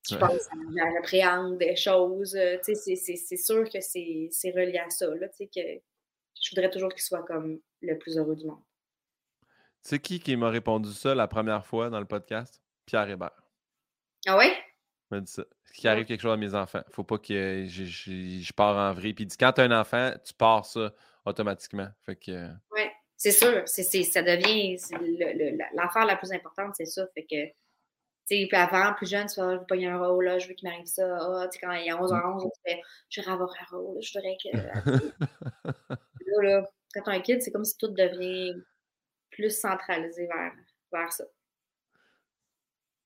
je ouais. pense, j'appréhende des choses. Euh, tu sais, c'est sûr que c'est relié à ça, là, tu sais, que je voudrais toujours qu'il soit comme le plus heureux du monde. C'est qui qui m'a répondu ça la première fois dans le podcast? Pierre Hébert. Ah ouais? Il m'a dit ça. Qu'il arrive quelque chose à mes enfants. Faut pas que je, je, je pars en vrai. Puis il dit quand tu as un enfant, tu pars ça automatiquement. Fait que. Oui, c'est sûr. C'est, ça devient l'affaire la plus importante, c'est ça. Fait que. Tu sais, puis avant, plus jeune, tu vas, je veux pas y un rôle, là, je veux qu'il m'arrive ça. Ah, tu sais, quand il y a 11h11, tu fais, je voudrais avoir un rôle, je voudrais que. là, là, quand tu as un kid, c'est comme si tout devient plus centralisé vers, vers ça.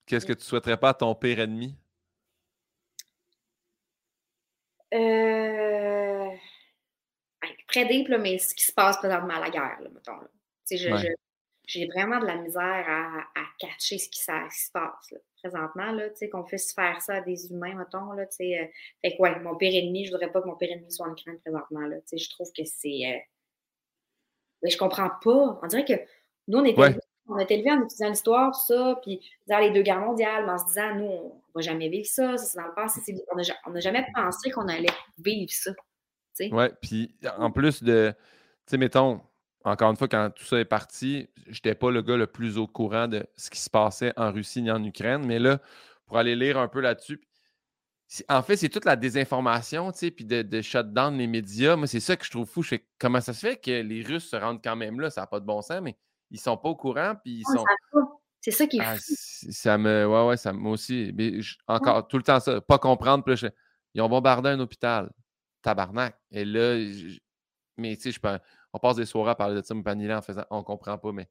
Qu'est-ce que tu souhaiterais pas à ton pire ennemi? Euh... Très deep, là, mais ce qui se passe présentement à la guerre, là, mettons. Là. Je, j'ai vraiment de la misère à, à catcher ce qui, ça, qui se passe là, présentement, là, qu'on puisse faire ça à des humains, mettons. Là. Euh, fait que, ouais, mon pire ennemi, je voudrais pas que mon pire ennemi soit en Ukraine présentement. Là, je trouve que c'est. Euh... Mais je comprends pas. On dirait que nous, on était, on est élevé en étudiant l'histoire, tout ça, puis dans les deux guerres mondiales, en se disant, nous, on va jamais vivre ça, ça c'est dans le passé. On n'a jamais pensé qu'on allait vivre ça. Oui, puis en plus de, tu sais, mettons, encore une fois, quand tout ça est parti, je n'étais pas le gars le plus au courant de ce qui se passait en Russie ni en Ukraine, mais là, pour aller lire un peu là-dessus, en fait, c'est toute la désinformation, tu sais, puis de, de shutdown les médias. Moi, c'est ça que je trouve fou. Je sais comment ça se fait que les Russes se rendent quand même là, ça n'a pas de bon sens, mais ils sont pas au courant, puis ils sont. C'est ça qui est ah, Ça me. Ouais, ouais, ça moi aussi. Mais encore, tout le temps ça. Pas comprendre. Puis Ils ont bombardé un hôpital. Tabarnak. Et là, mais tu sais, je on passe des soirées à parler de ça, mais en faisant. On comprend pas, mais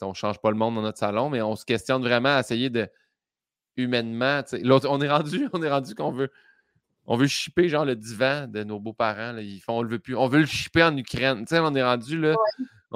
on change pas le monde dans notre salon, mais on se questionne vraiment à essayer de. Humainement, on est rendu, on est rendu qu'on veut. On veut shipper genre le divan de nos beaux-parents. Ils font, on le veut plus. On veut le shipper en Ukraine. on est rendu là.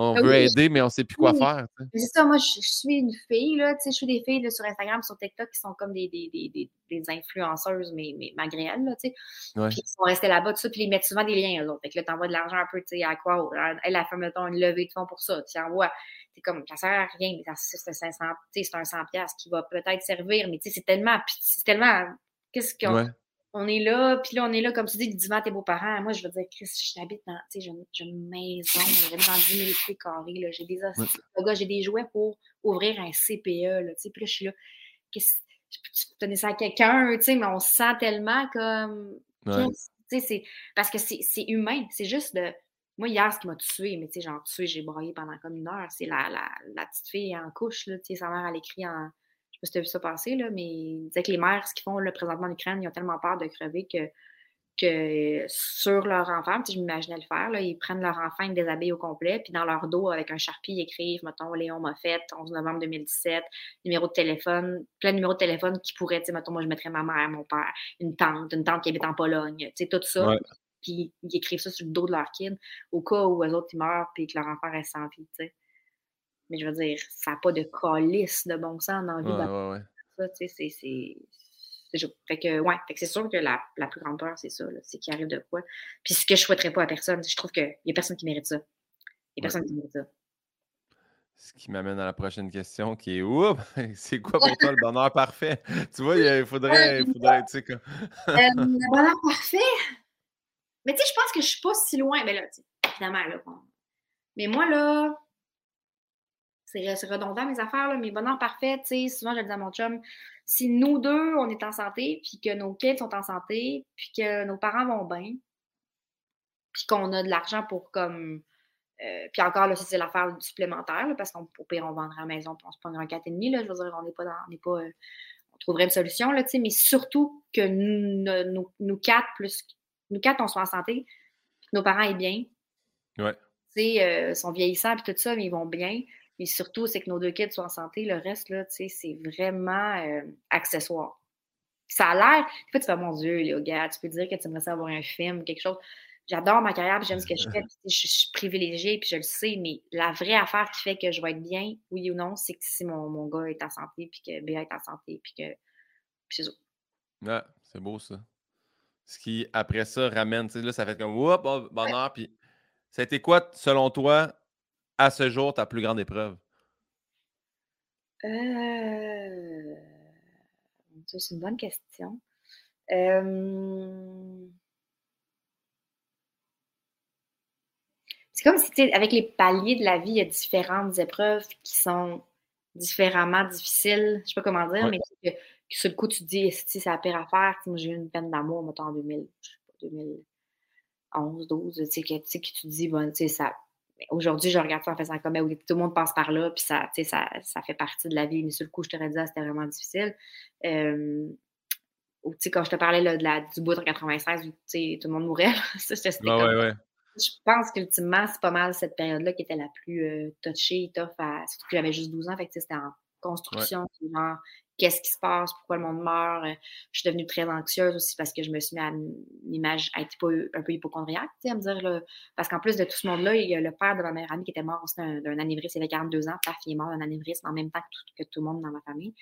On ah veut aider, mais on ne sait plus quoi faire. C'est ça, moi, je, suis une fille, là, je suis des filles sur Instagram, sur TikTok qui sont comme des, des, des, des influenceuses, mais, mais malgré elles, là, tu sais. Puis ils sont restés là-bas, tout ça, puis ils mettent souvent des liens, eux autres. Fait que là, t'envoies de l'argent un peu, tu sais, à quoi? Elle a fait, mettons, une levée de fonds pour ça. Tu envoies, c'est comme, ça sert à rien, mais c'est un 100 qui va peut-être servir, mais tu sais, c'est tellement, c'est tellement, qu'est-ce qu'on on est là, puis là, on est là, comme tu dis, dis-moi tes beaux-parents. Moi, je veux dire, Chris, j'habite dans, tu sais, j'ai une maison, j'habite dans 10 000 pieds carrés, là, j'ai des ouais. j'ai des jouets pour ouvrir un CPE, là, tu sais, puis là, je suis là, qu'est-ce tu peux donner ça à quelqu'un, tu sais, mais on se sent tellement comme, tu sais, c'est, parce que c'est humain, c'est juste de, moi, hier, ce qui m'a tué, mais tu sais, genre, tué, j'ai broyé pendant comme une heure, c'est la, la, la, petite fille en couche, là, tu sais, sa mère, elle écrit en sais pas si tu as vu ça passer, là, mais il disait que les mères, ce qu'ils font là, présentement en Ukraine, ils ont tellement peur de crever que, que sur leur enfant, je m'imaginais le faire, là, ils prennent leur enfant, ils déshabillent au complet, puis dans leur dos, avec un charpie, ils écrivent, mettons, Léon m'a fait, 11 novembre 2017, numéro de téléphone, plein de numéros de téléphone qui pourraient, tu sais, mettons, moi, je mettrais ma mère, mon père, une tante, une tante qui habite en Pologne, tu sais, tout ça. Puis ils écrivent ça sur le dos de leur kid, au cas où eux autres, ils meurent, puis que leur enfant reste sans vie, tu sais. Mais je veux dire, ça n'a pas de calice de bon sens dans la vie ouais, ouais, ça, tu sais, c'est. Fait que, ouais, fait que c'est sûr que la, la, plus grande peur, c'est ça, c'est qu'il arrive de quoi. Puis ce que je souhaiterais pas à personne, je trouve qu'il n'y a personne qui mérite ça. Il n'y a personne qui mérite ça. Ce qui m'amène à la prochaine question qui est Oups, c'est quoi pour toi le bonheur parfait? tu vois, il faudrait, il faudrait tu sais, euh, le bonheur parfait? Mais tu sais, je pense que je suis pas si loin. Mais là, évidemment, là. Mais moi, là, c'est redondant mes affaires, là, mais bonheur parfait, tu sais, souvent je le dis à mon chum, si nous deux, on est en santé, puis que nos kids sont en santé, puis que nos parents vont bien, puis qu'on a de l'argent pour comme. Euh, puis encore, là, c'est l'affaire supplémentaire, parce qu'au pire, on vendrait la maison, puis on se prendrait un 4,5, là, je veux dire, on n'est pas dans. On n'est pas. Euh, on trouverait une solution, là, tu sais, mais surtout que nous, nous, quatre, plus. Nous quatre, on soit en santé, que nos parents aient bien. Ouais. Tu sais, euh, sont vieillissants, puis tout ça, mais ils vont bien. Mais surtout, c'est que nos deux kids soient en santé. Le reste, là, c'est vraiment euh, accessoire. ça a l'air. Des fois, tu fais, mon Dieu, les gars, tu peux dire que tu aimerais ça avoir un film ou quelque chose. J'adore ma carrière, j'aime ce que je fais, je, suis privilégiée, puis je le sais, mais la vraie affaire qui fait que je vais être bien, oui ou non, c'est que si mon, mon gars est en santé, puis que Béa est en santé, puis que. Puis c'est. Ouais, c'est beau ça. Ce qui, après ça, ramène, tu sais, là, ça fait comme, whoop, bonheur, puis ça a été quoi, selon toi, à ce jour, ta plus grande épreuve? Euh... C'est une bonne question. Euh... C'est comme si, avec les paliers de la vie, il y a différentes épreuves qui sont différemment difficiles. Je sais pas comment dire, mais que, sur le coup, tu te dis, si c'est la pire affaire. Moi, j'ai eu une peine d'amour, mettons, en 2000, je sais pas, 2011, 12, tu sais, que, tu sais, que tu te dis, bon, tu sais, ça. Aujourd'hui, je regarde ça en faisant comme, oui, tout le monde passe par là, puis ça, tu sais, ça, ça fait partie de la vie. Mais sur le coup, je te dit, ah, c'était vraiment difficile. Euh, ou, tu sais, quand je te parlais là, de la, du bout en 96, où, tu sais, tout le monde mourait, ça, c'était ouais, ouais je pense qu'ultimement, c'est pas mal cette période-là qui était la plus euh, touchée, tough, surtout que j'avais juste 12 ans, fait que c'était en construction, genre, qu'est-ce qui se passe, pourquoi le monde meurt. Euh, je suis devenue très anxieuse aussi parce que je me suis mis à m'image à être un peu hypochondriaque, tu sais, à me dire, là, parce qu'en plus de tout ce monde-là, il y a le père de ma meilleure amie qui était mort d'un anévrisme, il avait 42 ans, paf, il est mort d'un anévrisme en même temps que tout, le monde dans ma famille.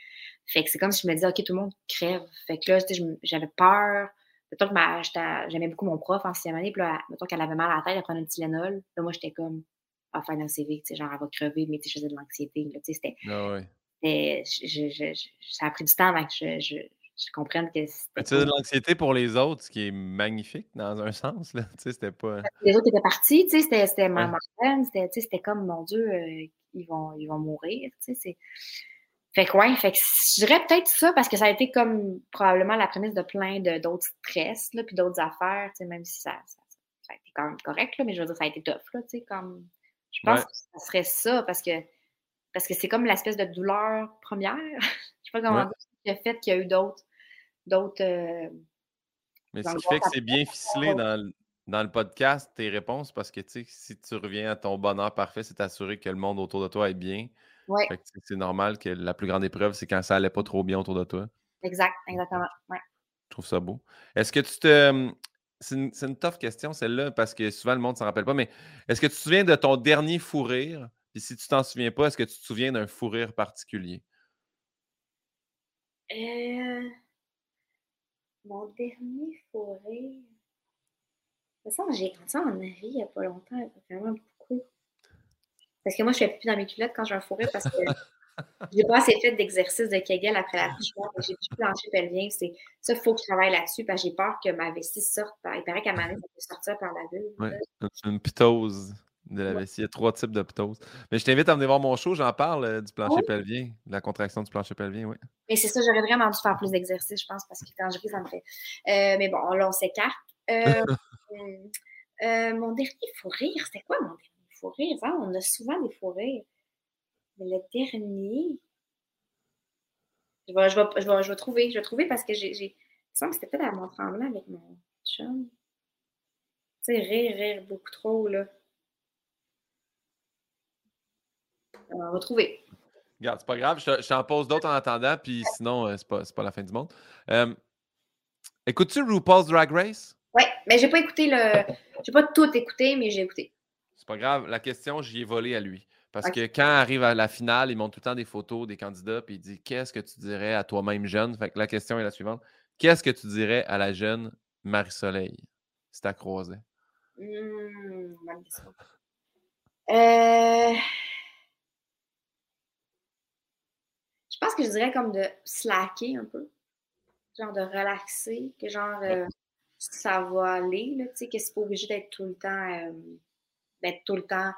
Fait que c'est comme si je me disais, OK, tout le monde crève. Fait que là, j'avais peur Mettons que j'aimais beaucoup mon prof en sixième année, puis là, mettons qu'elle avait mal à la tête, elle prenait un Tylenol. Là, moi, j'étais comme, à faire un CV, genre, elle va crever, mais je faisais de l'anxiété. C'était. Ah ouais. Je, je, ça a pris du temps avant que je, comprenne que c'était. Tu faisais de l'anxiété pour les autres, ce qui est magnifique dans un sens, là. Tu sais, c'était pas. Les autres étaient partis, tu sais, c'était ma ouais. c'était comme, mon Dieu, euh, ils, vont, ils vont mourir, tu sais, c'est. Fait que ouais, fait que je dirais peut-être ça parce que ça a été comme probablement la prémisse de plein d'autres stress, là, puis d'autres affaires, tu sais, même si ça, ça, ça, a été quand même correct, là, mais je veux dire, ça a été tough, là, tu sais, comme. Je pense que ça serait ça parce que parce que c'est comme l'espèce de douleur première. je sais pas comment dire, le fait qu'il y a eu d'autres. d'autres euh, mais ce qui fait que c'est bien ficelé dans le, dans le podcast, tes réponses, parce que tu sais, si tu reviens à ton bonheur parfait, c'est t'assurer que le monde autour de toi est bien. Ouais. C'est normal que la plus grande épreuve, c'est quand ça allait pas trop bien autour de toi. Exact, exactement. Ouais. Je trouve ça beau. Est-ce que tu te. C'est une, une, tough question, celle-là, parce que souvent le monde ne s'en rappelle pas, mais est-ce que tu te souviens de ton dernier fou rire? Puis si tu t'en souviens pas, est-ce que tu te souviens d'un fou rire particulier? Euh... Mon dernier fou rire. De toute façon, j'ai ça en ri il n'y a pas longtemps, vraiment beaucoup. Parce que moi, je ne fais plus dans mes culottes quand j'ai un fourré parce que j'ai pas assez fait d'exercice de Kegel après la l'accouchement. J'ai plus plancher pelvien. C'est ça, il faut que je travaille là-dessus parce que j'ai peur que ma vessie sorte. Il paraît qu'à ma ça peut sortir par la bulle. Oui, une pitose de la vessie. Il y a trois types de pitose. Mais je t'invite à venir voir mon show. J'en parle euh, du plancher pelvien, de la contraction du plancher pelvien, oui. Mais c'est ça, j'aurais vraiment dû faire plus d'exercice, je pense, parce que quand je ris, ça me fait. Euh, mais bon, là, on s'écarte. Euh, mon dernier fou rire, c'était quoi mon dernier? fou rire. Hein? On a souvent des fous rires. Mais le dernier. Je vais, je, vais, je, vais, je vais trouver. Je vais trouver parce que j'ai. Il me semble que c'était peut-être à mon tremblant avec mon chum. Tu sais, rire, rire beaucoup trop, là. On va trouver. Regarde, c'est pas grave. Je, t'en pose d'autres en attendant, puis sinon, euh, c'est pas, pas la fin du monde. Euh, écoutes-tu RuPaul's Drag Race? Oui, mais j'ai pas écouté le. J'ai pas tout écouté, mais j'ai écouté. C'est pas grave. La question, j'y ai volé à lui. Parce que quand arrive à la finale, il montre tout le temps des photos des candidats, puis il dit Qu'est-ce que tu dirais à toi-même jeune? Fait que la question est la suivante Qu'est-ce que tu dirais à la jeune Marie-Soleil? Si tu croisé mmh, bonne question. Euh... Je pense que je dirais comme de slacker un peu, genre de relaxer, que genre euh, ça va aller, tu sais, que c'est pas obligé d'être tout le temps. Euh, d'être tout le temps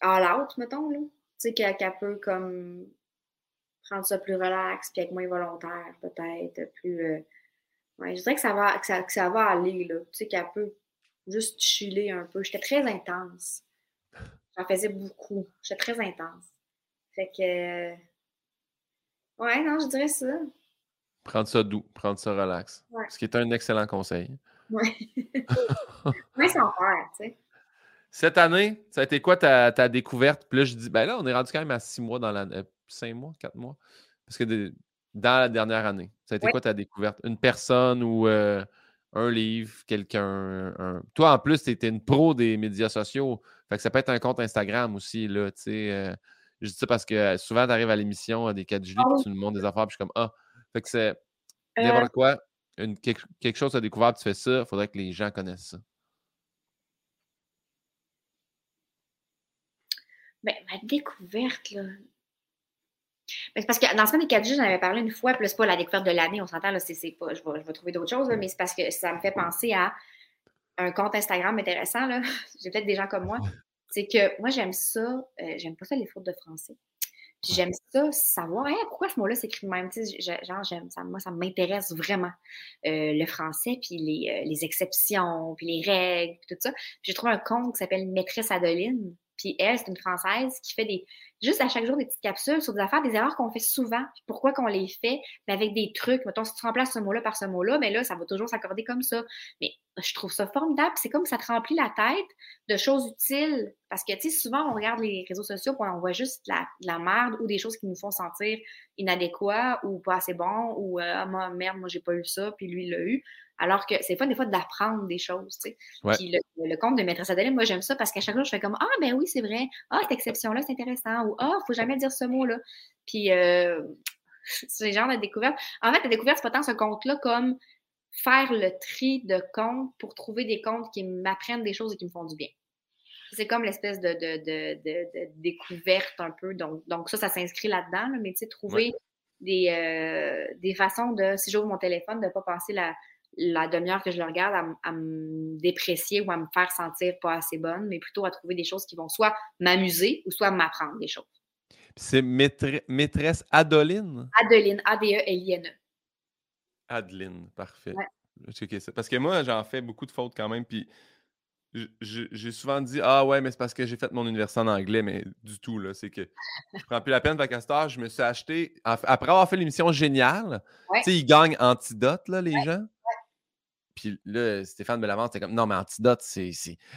all out, mettons, là. Tu sais, qu'elle peut comme prendre ça plus relax, puis être moins volontaire, peut-être, plus... Euh, ouais, je dirais que ça va, que ça, que ça va aller, là. Tu sais, qu'elle peut juste chiller un peu. J'étais très intense. J'en faisais beaucoup. J'étais très intense. Fait que... Ouais, non, je dirais ça. Prendre ça doux, prendre ça relax. Ce qui est un excellent conseil. Oui. oui, sans faire, tu sais. Cette année, ça a été quoi ta, découverte? Puis là, je dis, ben là, on est rendu quand même à six mois dans l'année. Euh, cinq mois, quatre mois? Parce que dans la dernière année? Ça a été quoi ta découverte? Une personne ou euh, un livre, quelqu'un? Toi, en plus, tu étais une pro des médias sociaux. Fait que ça peut être un compte Instagram aussi, là, tu sais. Euh, je dis ça parce que souvent, tu arrives à l'émission des 4 juillet, puis tu nous montres des affaires, puis je suis comme, ah, fait que c'est n'importe quoi, une, quelque, chose à découvrir, tu fais ça, il faudrait que les gens connaissent ça. Ben, ma découverte, là. Ben, parce que dans la semaine des 4 jours, j'en avais parlé une fois, puis c'est pas la découverte de l'année, on s'entend, là, c'est, pas, je vais, je vais trouver d'autres choses, mais c'est parce que ça me fait penser à un compte Instagram intéressant, là. J'ai peut-être des gens comme moi. C'est que moi, j'aime ça, euh, j'aime pas ça les fautes de français. j'aime ça, savoir pourquoi ce mot-là s'écrit de même? genre, j'aime ça, moi, ça m'intéresse vraiment. Euh, le français, puis les, euh, les, exceptions, puis les règles, puis tout ça. Puis j'ai trouvé un compte qui s'appelle Maîtresse Adeline. Puis elle, c'est une Française qui fait des juste à chaque jour des petites capsules sur des affaires, des erreurs qu'on fait souvent. Pourquoi qu'on les fait, mais avec des trucs. Mettons, si tu remplaces ce mot-là par ce mot-là, mais là, ça va toujours s'accorder comme ça. Mais je trouve ça formidable. C'est comme ça te remplit la tête de choses utiles. Parce que, tu sais, souvent, on regarde les réseaux sociaux, on voit juste la, la merde ou des choses qui nous font sentir inadéquats ou pas assez bons ou euh, ah, moi, merde, moi, j'ai pas eu ça, puis lui, il l'a eu. Alors que c'est fun des fois d'apprendre des choses, tu sais. Puis le, compte de maîtresse Adeline, moi j'aime ça parce qu'à chaque jour, je fais comme Ah ben oui, c'est vrai. Ah, cette exception-là, c'est intéressant. Ou Ah, faut jamais dire ce mot-là. Puis euh, c'est genre de découverte. En fait, la découverte, c'est pas tant ce compte-là comme faire le tri de comptes pour trouver des comptes qui m'apprennent des choses et qui me font du bien. C'est comme l'espèce de, de, découverte un peu. Donc, donc ça, ça s'inscrit là-dedans, mais tu sais, trouver des, euh, des façons de, si j'ouvre mon téléphone, de ne pas passer la, la demi-heure que je le regarde à, me déprécier ou à me faire sentir pas assez bonne, mais plutôt à trouver des choses qui vont soit m'amuser ou soit m'apprendre des choses. C'est maîtresse Adeline? Adeline, A-D-E-L-I-N-E. Adeline, parfait. Parce que moi, j'en fais beaucoup de fautes quand même, puis j'ai souvent dit Ah ouais, mais c'est parce que j'ai fait mon université en anglais, mais du tout, là. C'est que je prends plus la peine, parce qu'à je me suis acheté, après avoir fait l'émission Géniale, tu sais, ils gagnent Antidote, là, les gens. Puis là, Stéphane Bellamont, c'était comme non, mais antidote, c'est.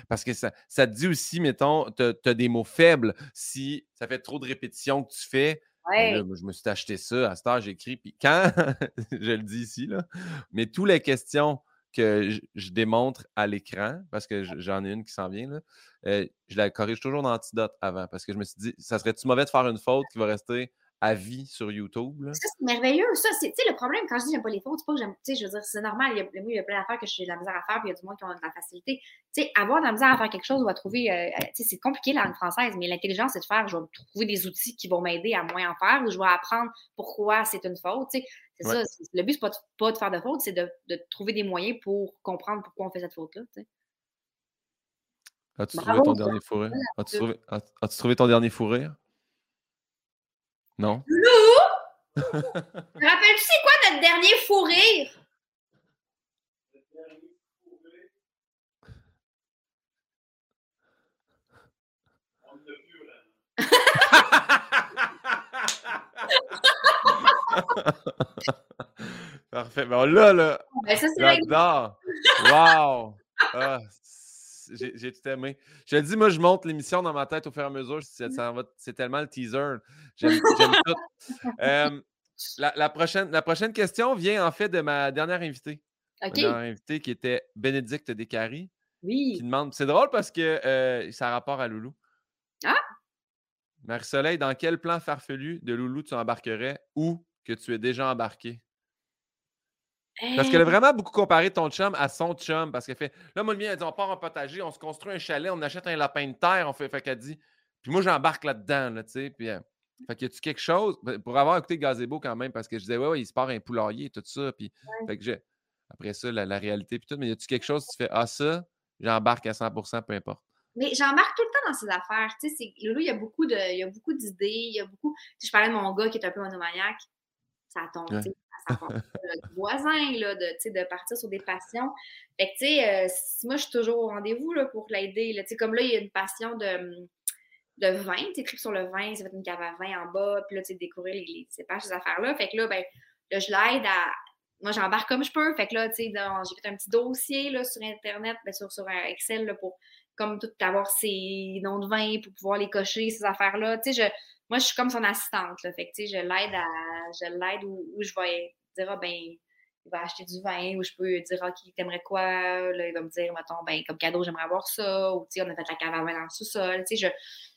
Parce que ça, ça te dit aussi, mettons, tu as, des mots faibles. Si ça fait trop de répétitions que tu fais, ben je me suis acheté ça. À ce temps, j'écris. Puis quand, je le dis ici, là, mais toutes les questions que je, démontre à l'écran, parce que j'en ai une qui s'en vient, là, euh, je la corrige toujours dans Antidote avant, parce que je me suis dit, ça serait-tu mauvais de faire une faute qui va rester à vie sur YouTube. Ça, c'est merveilleux. Ça, c'est, le problème, quand je dis j'aime pas les fautes, c'est pas que j'aime, tu sais, je veux dire, c'est normal. Il y, a, il y a plein d'affaires que j'ai de la misère à faire, puis il y a du monde qui ont de la facilité. Tu sais, avoir de la misère à faire quelque chose ou à trouver, euh, euh, tu sais, c'est compliqué la langue française, mais l'intelligence, c'est de faire, je vais trouver des outils qui vont m'aider à moins en faire ou je vais apprendre pourquoi c'est une faute, tu sais. C'est ça. le but, c'est pas, de, pas de faire de faute, c'est de, de, trouver des moyens pour comprendre pourquoi on fait cette faute-là, tu sais. As-tu trouvé ton dernier fou rire? As-tu trouvé, ton dernier fou rire? Non? Rappelles-tu c'est quoi notre dernier fou rire? Parfait. Bon, là, là. Ben ça, J'adore. Wow. Ah, j'ai tout aimé. Je te dis, moi, je monte l'émission dans ma tête au fur et à mesure. C'est tellement le teaser. J'aime tout. la, prochaine, la prochaine question vient en fait de ma dernière invitée. OK. Ma dernière invitée qui était Bénédicte Descaries. Oui. Qui demande. C'est drôle parce que euh, ça a rapport à Loulou. Ah! Marie-Soleil, dans quel plan farfelu de Loulou tu embarquerais ou que tu es déjà embarqué? Parce qu'elle a vraiment beaucoup comparé ton chum à son chum. Parce qu'elle fait Là, moi, le mien, elle dit On part en potager, on se construit un chalet, on achète un lapin de terre, on fait. Fait qu'elle dit Puis moi, j'embarque là-dedans, là, tu sais. Puis, euh, fait que y a-tu quelque chose? Pour avoir écouté Gazebo quand même, parce que je disais Ouais, ouais, il se part un poulailler et tout ça. Puis, fait que j'ai. Après ça, la, réalité, puis tout. Mais y a-tu quelque chose, tu fais Ah, ça, j'embarque à 100% peu importe. Mais j'embarque tout le temps dans ces affaires. Tu sais, Loulou, il y a beaucoup de, il y a beaucoup d'idées, il y a beaucoup. je parlais de mon gars qui est un peu monomaniaque. Ça tombe, ouais ça voisin, là, de, de partir sur des passions. Fait que, tu sais, euh, moi, je suis toujours au rendez-vous là, pour l'aider. Tu sais, comme là, il y a une passion de, de vin, tu sais, sur le vin, ça va être une cave à vin en bas, puis là, tu sais, découvrir les, les, ces pages, ces affaires-là. Fait que là, ben, là, je l'aide à. Moi, j'embarque comme je peux. Fait que là, tu sais, j'ai fait un petit dossier là, sur Internet, ben, sur, sur Excel, là, pour comme tout avoir ses noms de vin pour pouvoir les cocher, ces affaires-là. Tu sais, je moi, je suis comme son assistante. Là. Fait que, tu sais, je l'aide à. Je l'aide où, où, je vais dire, ah, ben, il va acheter du vin, ou je peux dire, OK, t'aimerais quoi? Là, il va me dire, mettons, ben, comme cadeau, j'aimerais avoir ça, ou, tu sais, on a fait la cave à vin dans le sous-sol. Tu sais, je,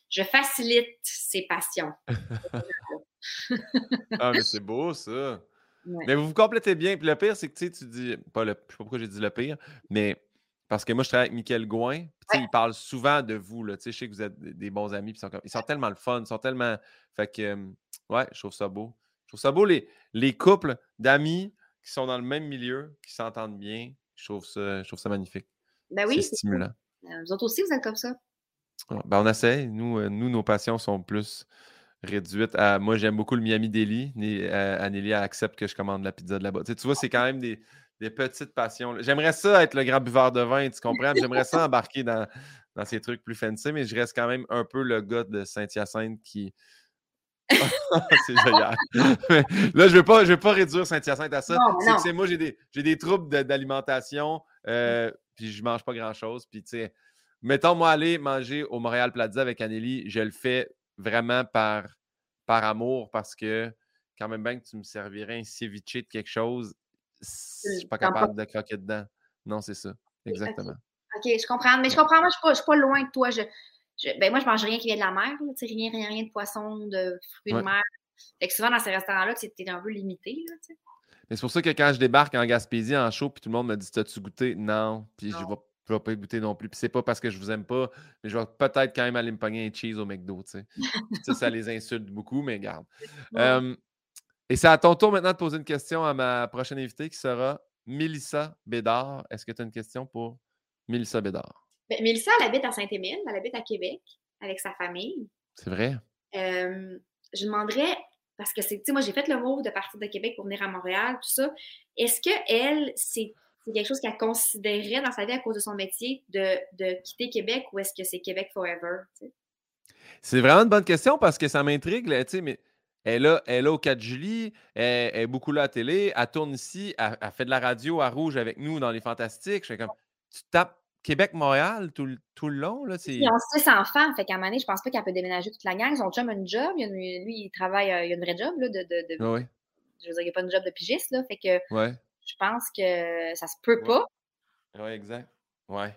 je facilite ses passions. ah, mais c'est beau, ça. Mais vous vous complétez bien. Puis le pire, c'est que tu sais, tu dis, pas le, je sais pas pourquoi j'ai dit le pire, mais parce que moi, je travaille avec Michael Gouin. Il parle souvent de vous. Là, je sais que vous êtes des bons amis. Ils sont, ils sont tellement le fun. Ils sont tellement. Fait que, ouais, je trouve ça beau. Je trouve ça beau, les, les couples d'amis qui sont dans le même milieu, qui s'entendent bien. Je trouve ça, je trouve ça magnifique. Ben oui, c'est stimulant. Euh, vous autres aussi, vous êtes comme ça. Ben on essaie. Nous, euh, nous, nos passions sont plus réduites à. Moi, j'aime beaucoup le Miami Deli. Euh, Anneli accepte que je commande la pizza de là-bas. Tu, tu vois, c'est quand même des, des petites passions. J'aimerais ça être le grand buveur de vin, tu comprends? J'aimerais ça embarquer dans, dans ces trucs plus fancy, mais je reste quand même un peu le gars de Saint-Hyacinthe qui. c'est génial. là, je ne veux, pas, veux pas réduire Saint-Hyacinthe à ça. C'est que moi, j'ai des, des troubles d'alimentation, euh, puis je mange pas grand-chose. Puis, tu sais, mettons, moi, aller manger au Montréal Plaza avec Anneli, je le fais vraiment par, par amour parce que quand même bien que tu me servirais un ceviche de quelque chose, je suis pas capable de croquer dedans. Non, c'est ça. Exactement. OK, je comprends. Mais je comprends, moi, je ne suis, pas loin de toi. Je, ben, moi, je mange rien qui vient de la mer. rien, rien, rien de poisson, de fruits de mer. Fait que souvent, dans ces restaurants-là, tu es un peu limité. Là, mais c'est pour ça que quand je débarque en Gaspésie en show, puis tout le monde me dit T'as-tu goûté? Non. Puis je vais, vais pas goûter non plus. Puis c'est pas parce que je vous aime pas, mais je vais peut-être quand même aller me pogner un cheese au McDo. ça, ça les insulte beaucoup, mais garde. Et c'est à ton tour maintenant de poser une question à ma prochaine invitée qui sera Mélissa Bédard. Est-ce que tu as une question pour Mélissa Bédard? Ben, Mélissa, elle habite à Saint-Émile, elle habite à Québec avec sa famille. C'est vrai? je demanderais, parce que c'est, tu sais, moi j'ai fait le mot de partir de Québec pour venir à Montréal, tout ça. Est-ce que elle, c'est quelque chose qu'elle considérait dans sa vie à cause de son métier de, de quitter Québec ou est-ce que c'est Québec forever? C'est vraiment une bonne question parce que ça m'intrigue, tu sais, mais elle, est là au 4 juillet, elle, est beaucoup là à la télé, elle tourne ici, elle, fait de la radio à Rouge avec nous dans Les Fantastiques. Je comme, tu tapes Québec-Montréal tout, tout, le long. Là, Ils ont six enfants, fait qu'à un moment donné, je pense pas qu'elle peut déménager toute la gang. Son chum a une job, lui, il travaille, euh, il a une vraie job. Là, de, de, ah oui. Je veux dire, il n'y a pas une job de pigiste, là, fait que ouais. je pense que ça se peut pas. Oui, exact. Ouais.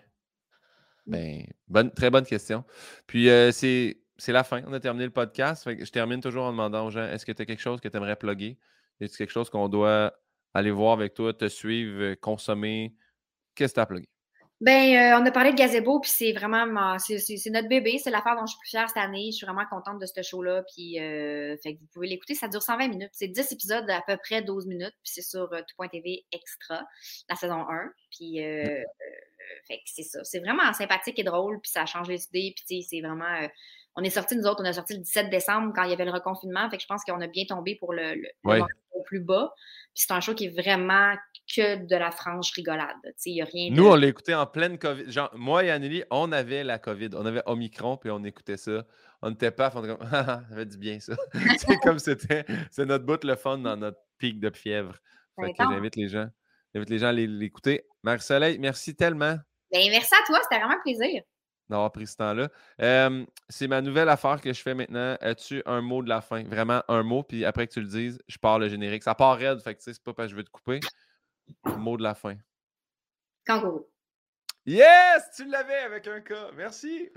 Ben, bonne, très bonne question. Puis, euh, c'est c'est la fin. On a terminé le podcast. je termine toujours en demandant aux gens est-ce que tu as quelque chose que tu aimerais plugger Est-ce quelque chose qu'on doit aller voir avec toi, te suivre, euh, consommer? Qu'est-ce que tu as plugué ben, euh, on a parlé de Gazebo, puis c'est vraiment c'est notre bébé, c'est l'affaire dont je suis plus fière cette année. Je suis vraiment contente de ce show-là, puis euh, fait que vous pouvez l'écouter. Ça dure 120 minutes. C'est 10 épisodes d'à peu près 12 minutes, puis c'est sur tout.tv extra, la saison 1. Puis fait que c'est ça. C'est vraiment sympathique et drôle, puis ça change les idées, puis c'est vraiment on est sorti, nous autres, on a sorti le 17 décembre quand il y avait le reconfinement. Fait que je pense qu'on a bien tombé pour le, le, plus bas. Puis c'est un show qui est vraiment que de la franche rigolade. Y a rien Nous, on l'a écouté en pleine COVID. Genre, moi et Anneli, on avait la COVID. On avait Omicron, puis on écoutait ça. On n'était pas, on était comme, ça fait du bien ça. c'est comme c'était, c'est notre bout le fun dans notre pic de fièvre. Fait que j'invite les gens, j'invite les gens à l'écouter. Marie-Soleil, merci tellement. Ben, merci à toi, c'était vraiment un plaisir d'avoir pris ce temps-là. c'est ma nouvelle affaire que je fais maintenant. As-tu un mot de la fin? Vraiment un mot, puis après que tu le dises, je pars le générique. Ça part raide, fait que c'est pas parce que je veux te couper. Mot de la fin. Kangourou. Yes! Tu l'avais avec un cas. Merci!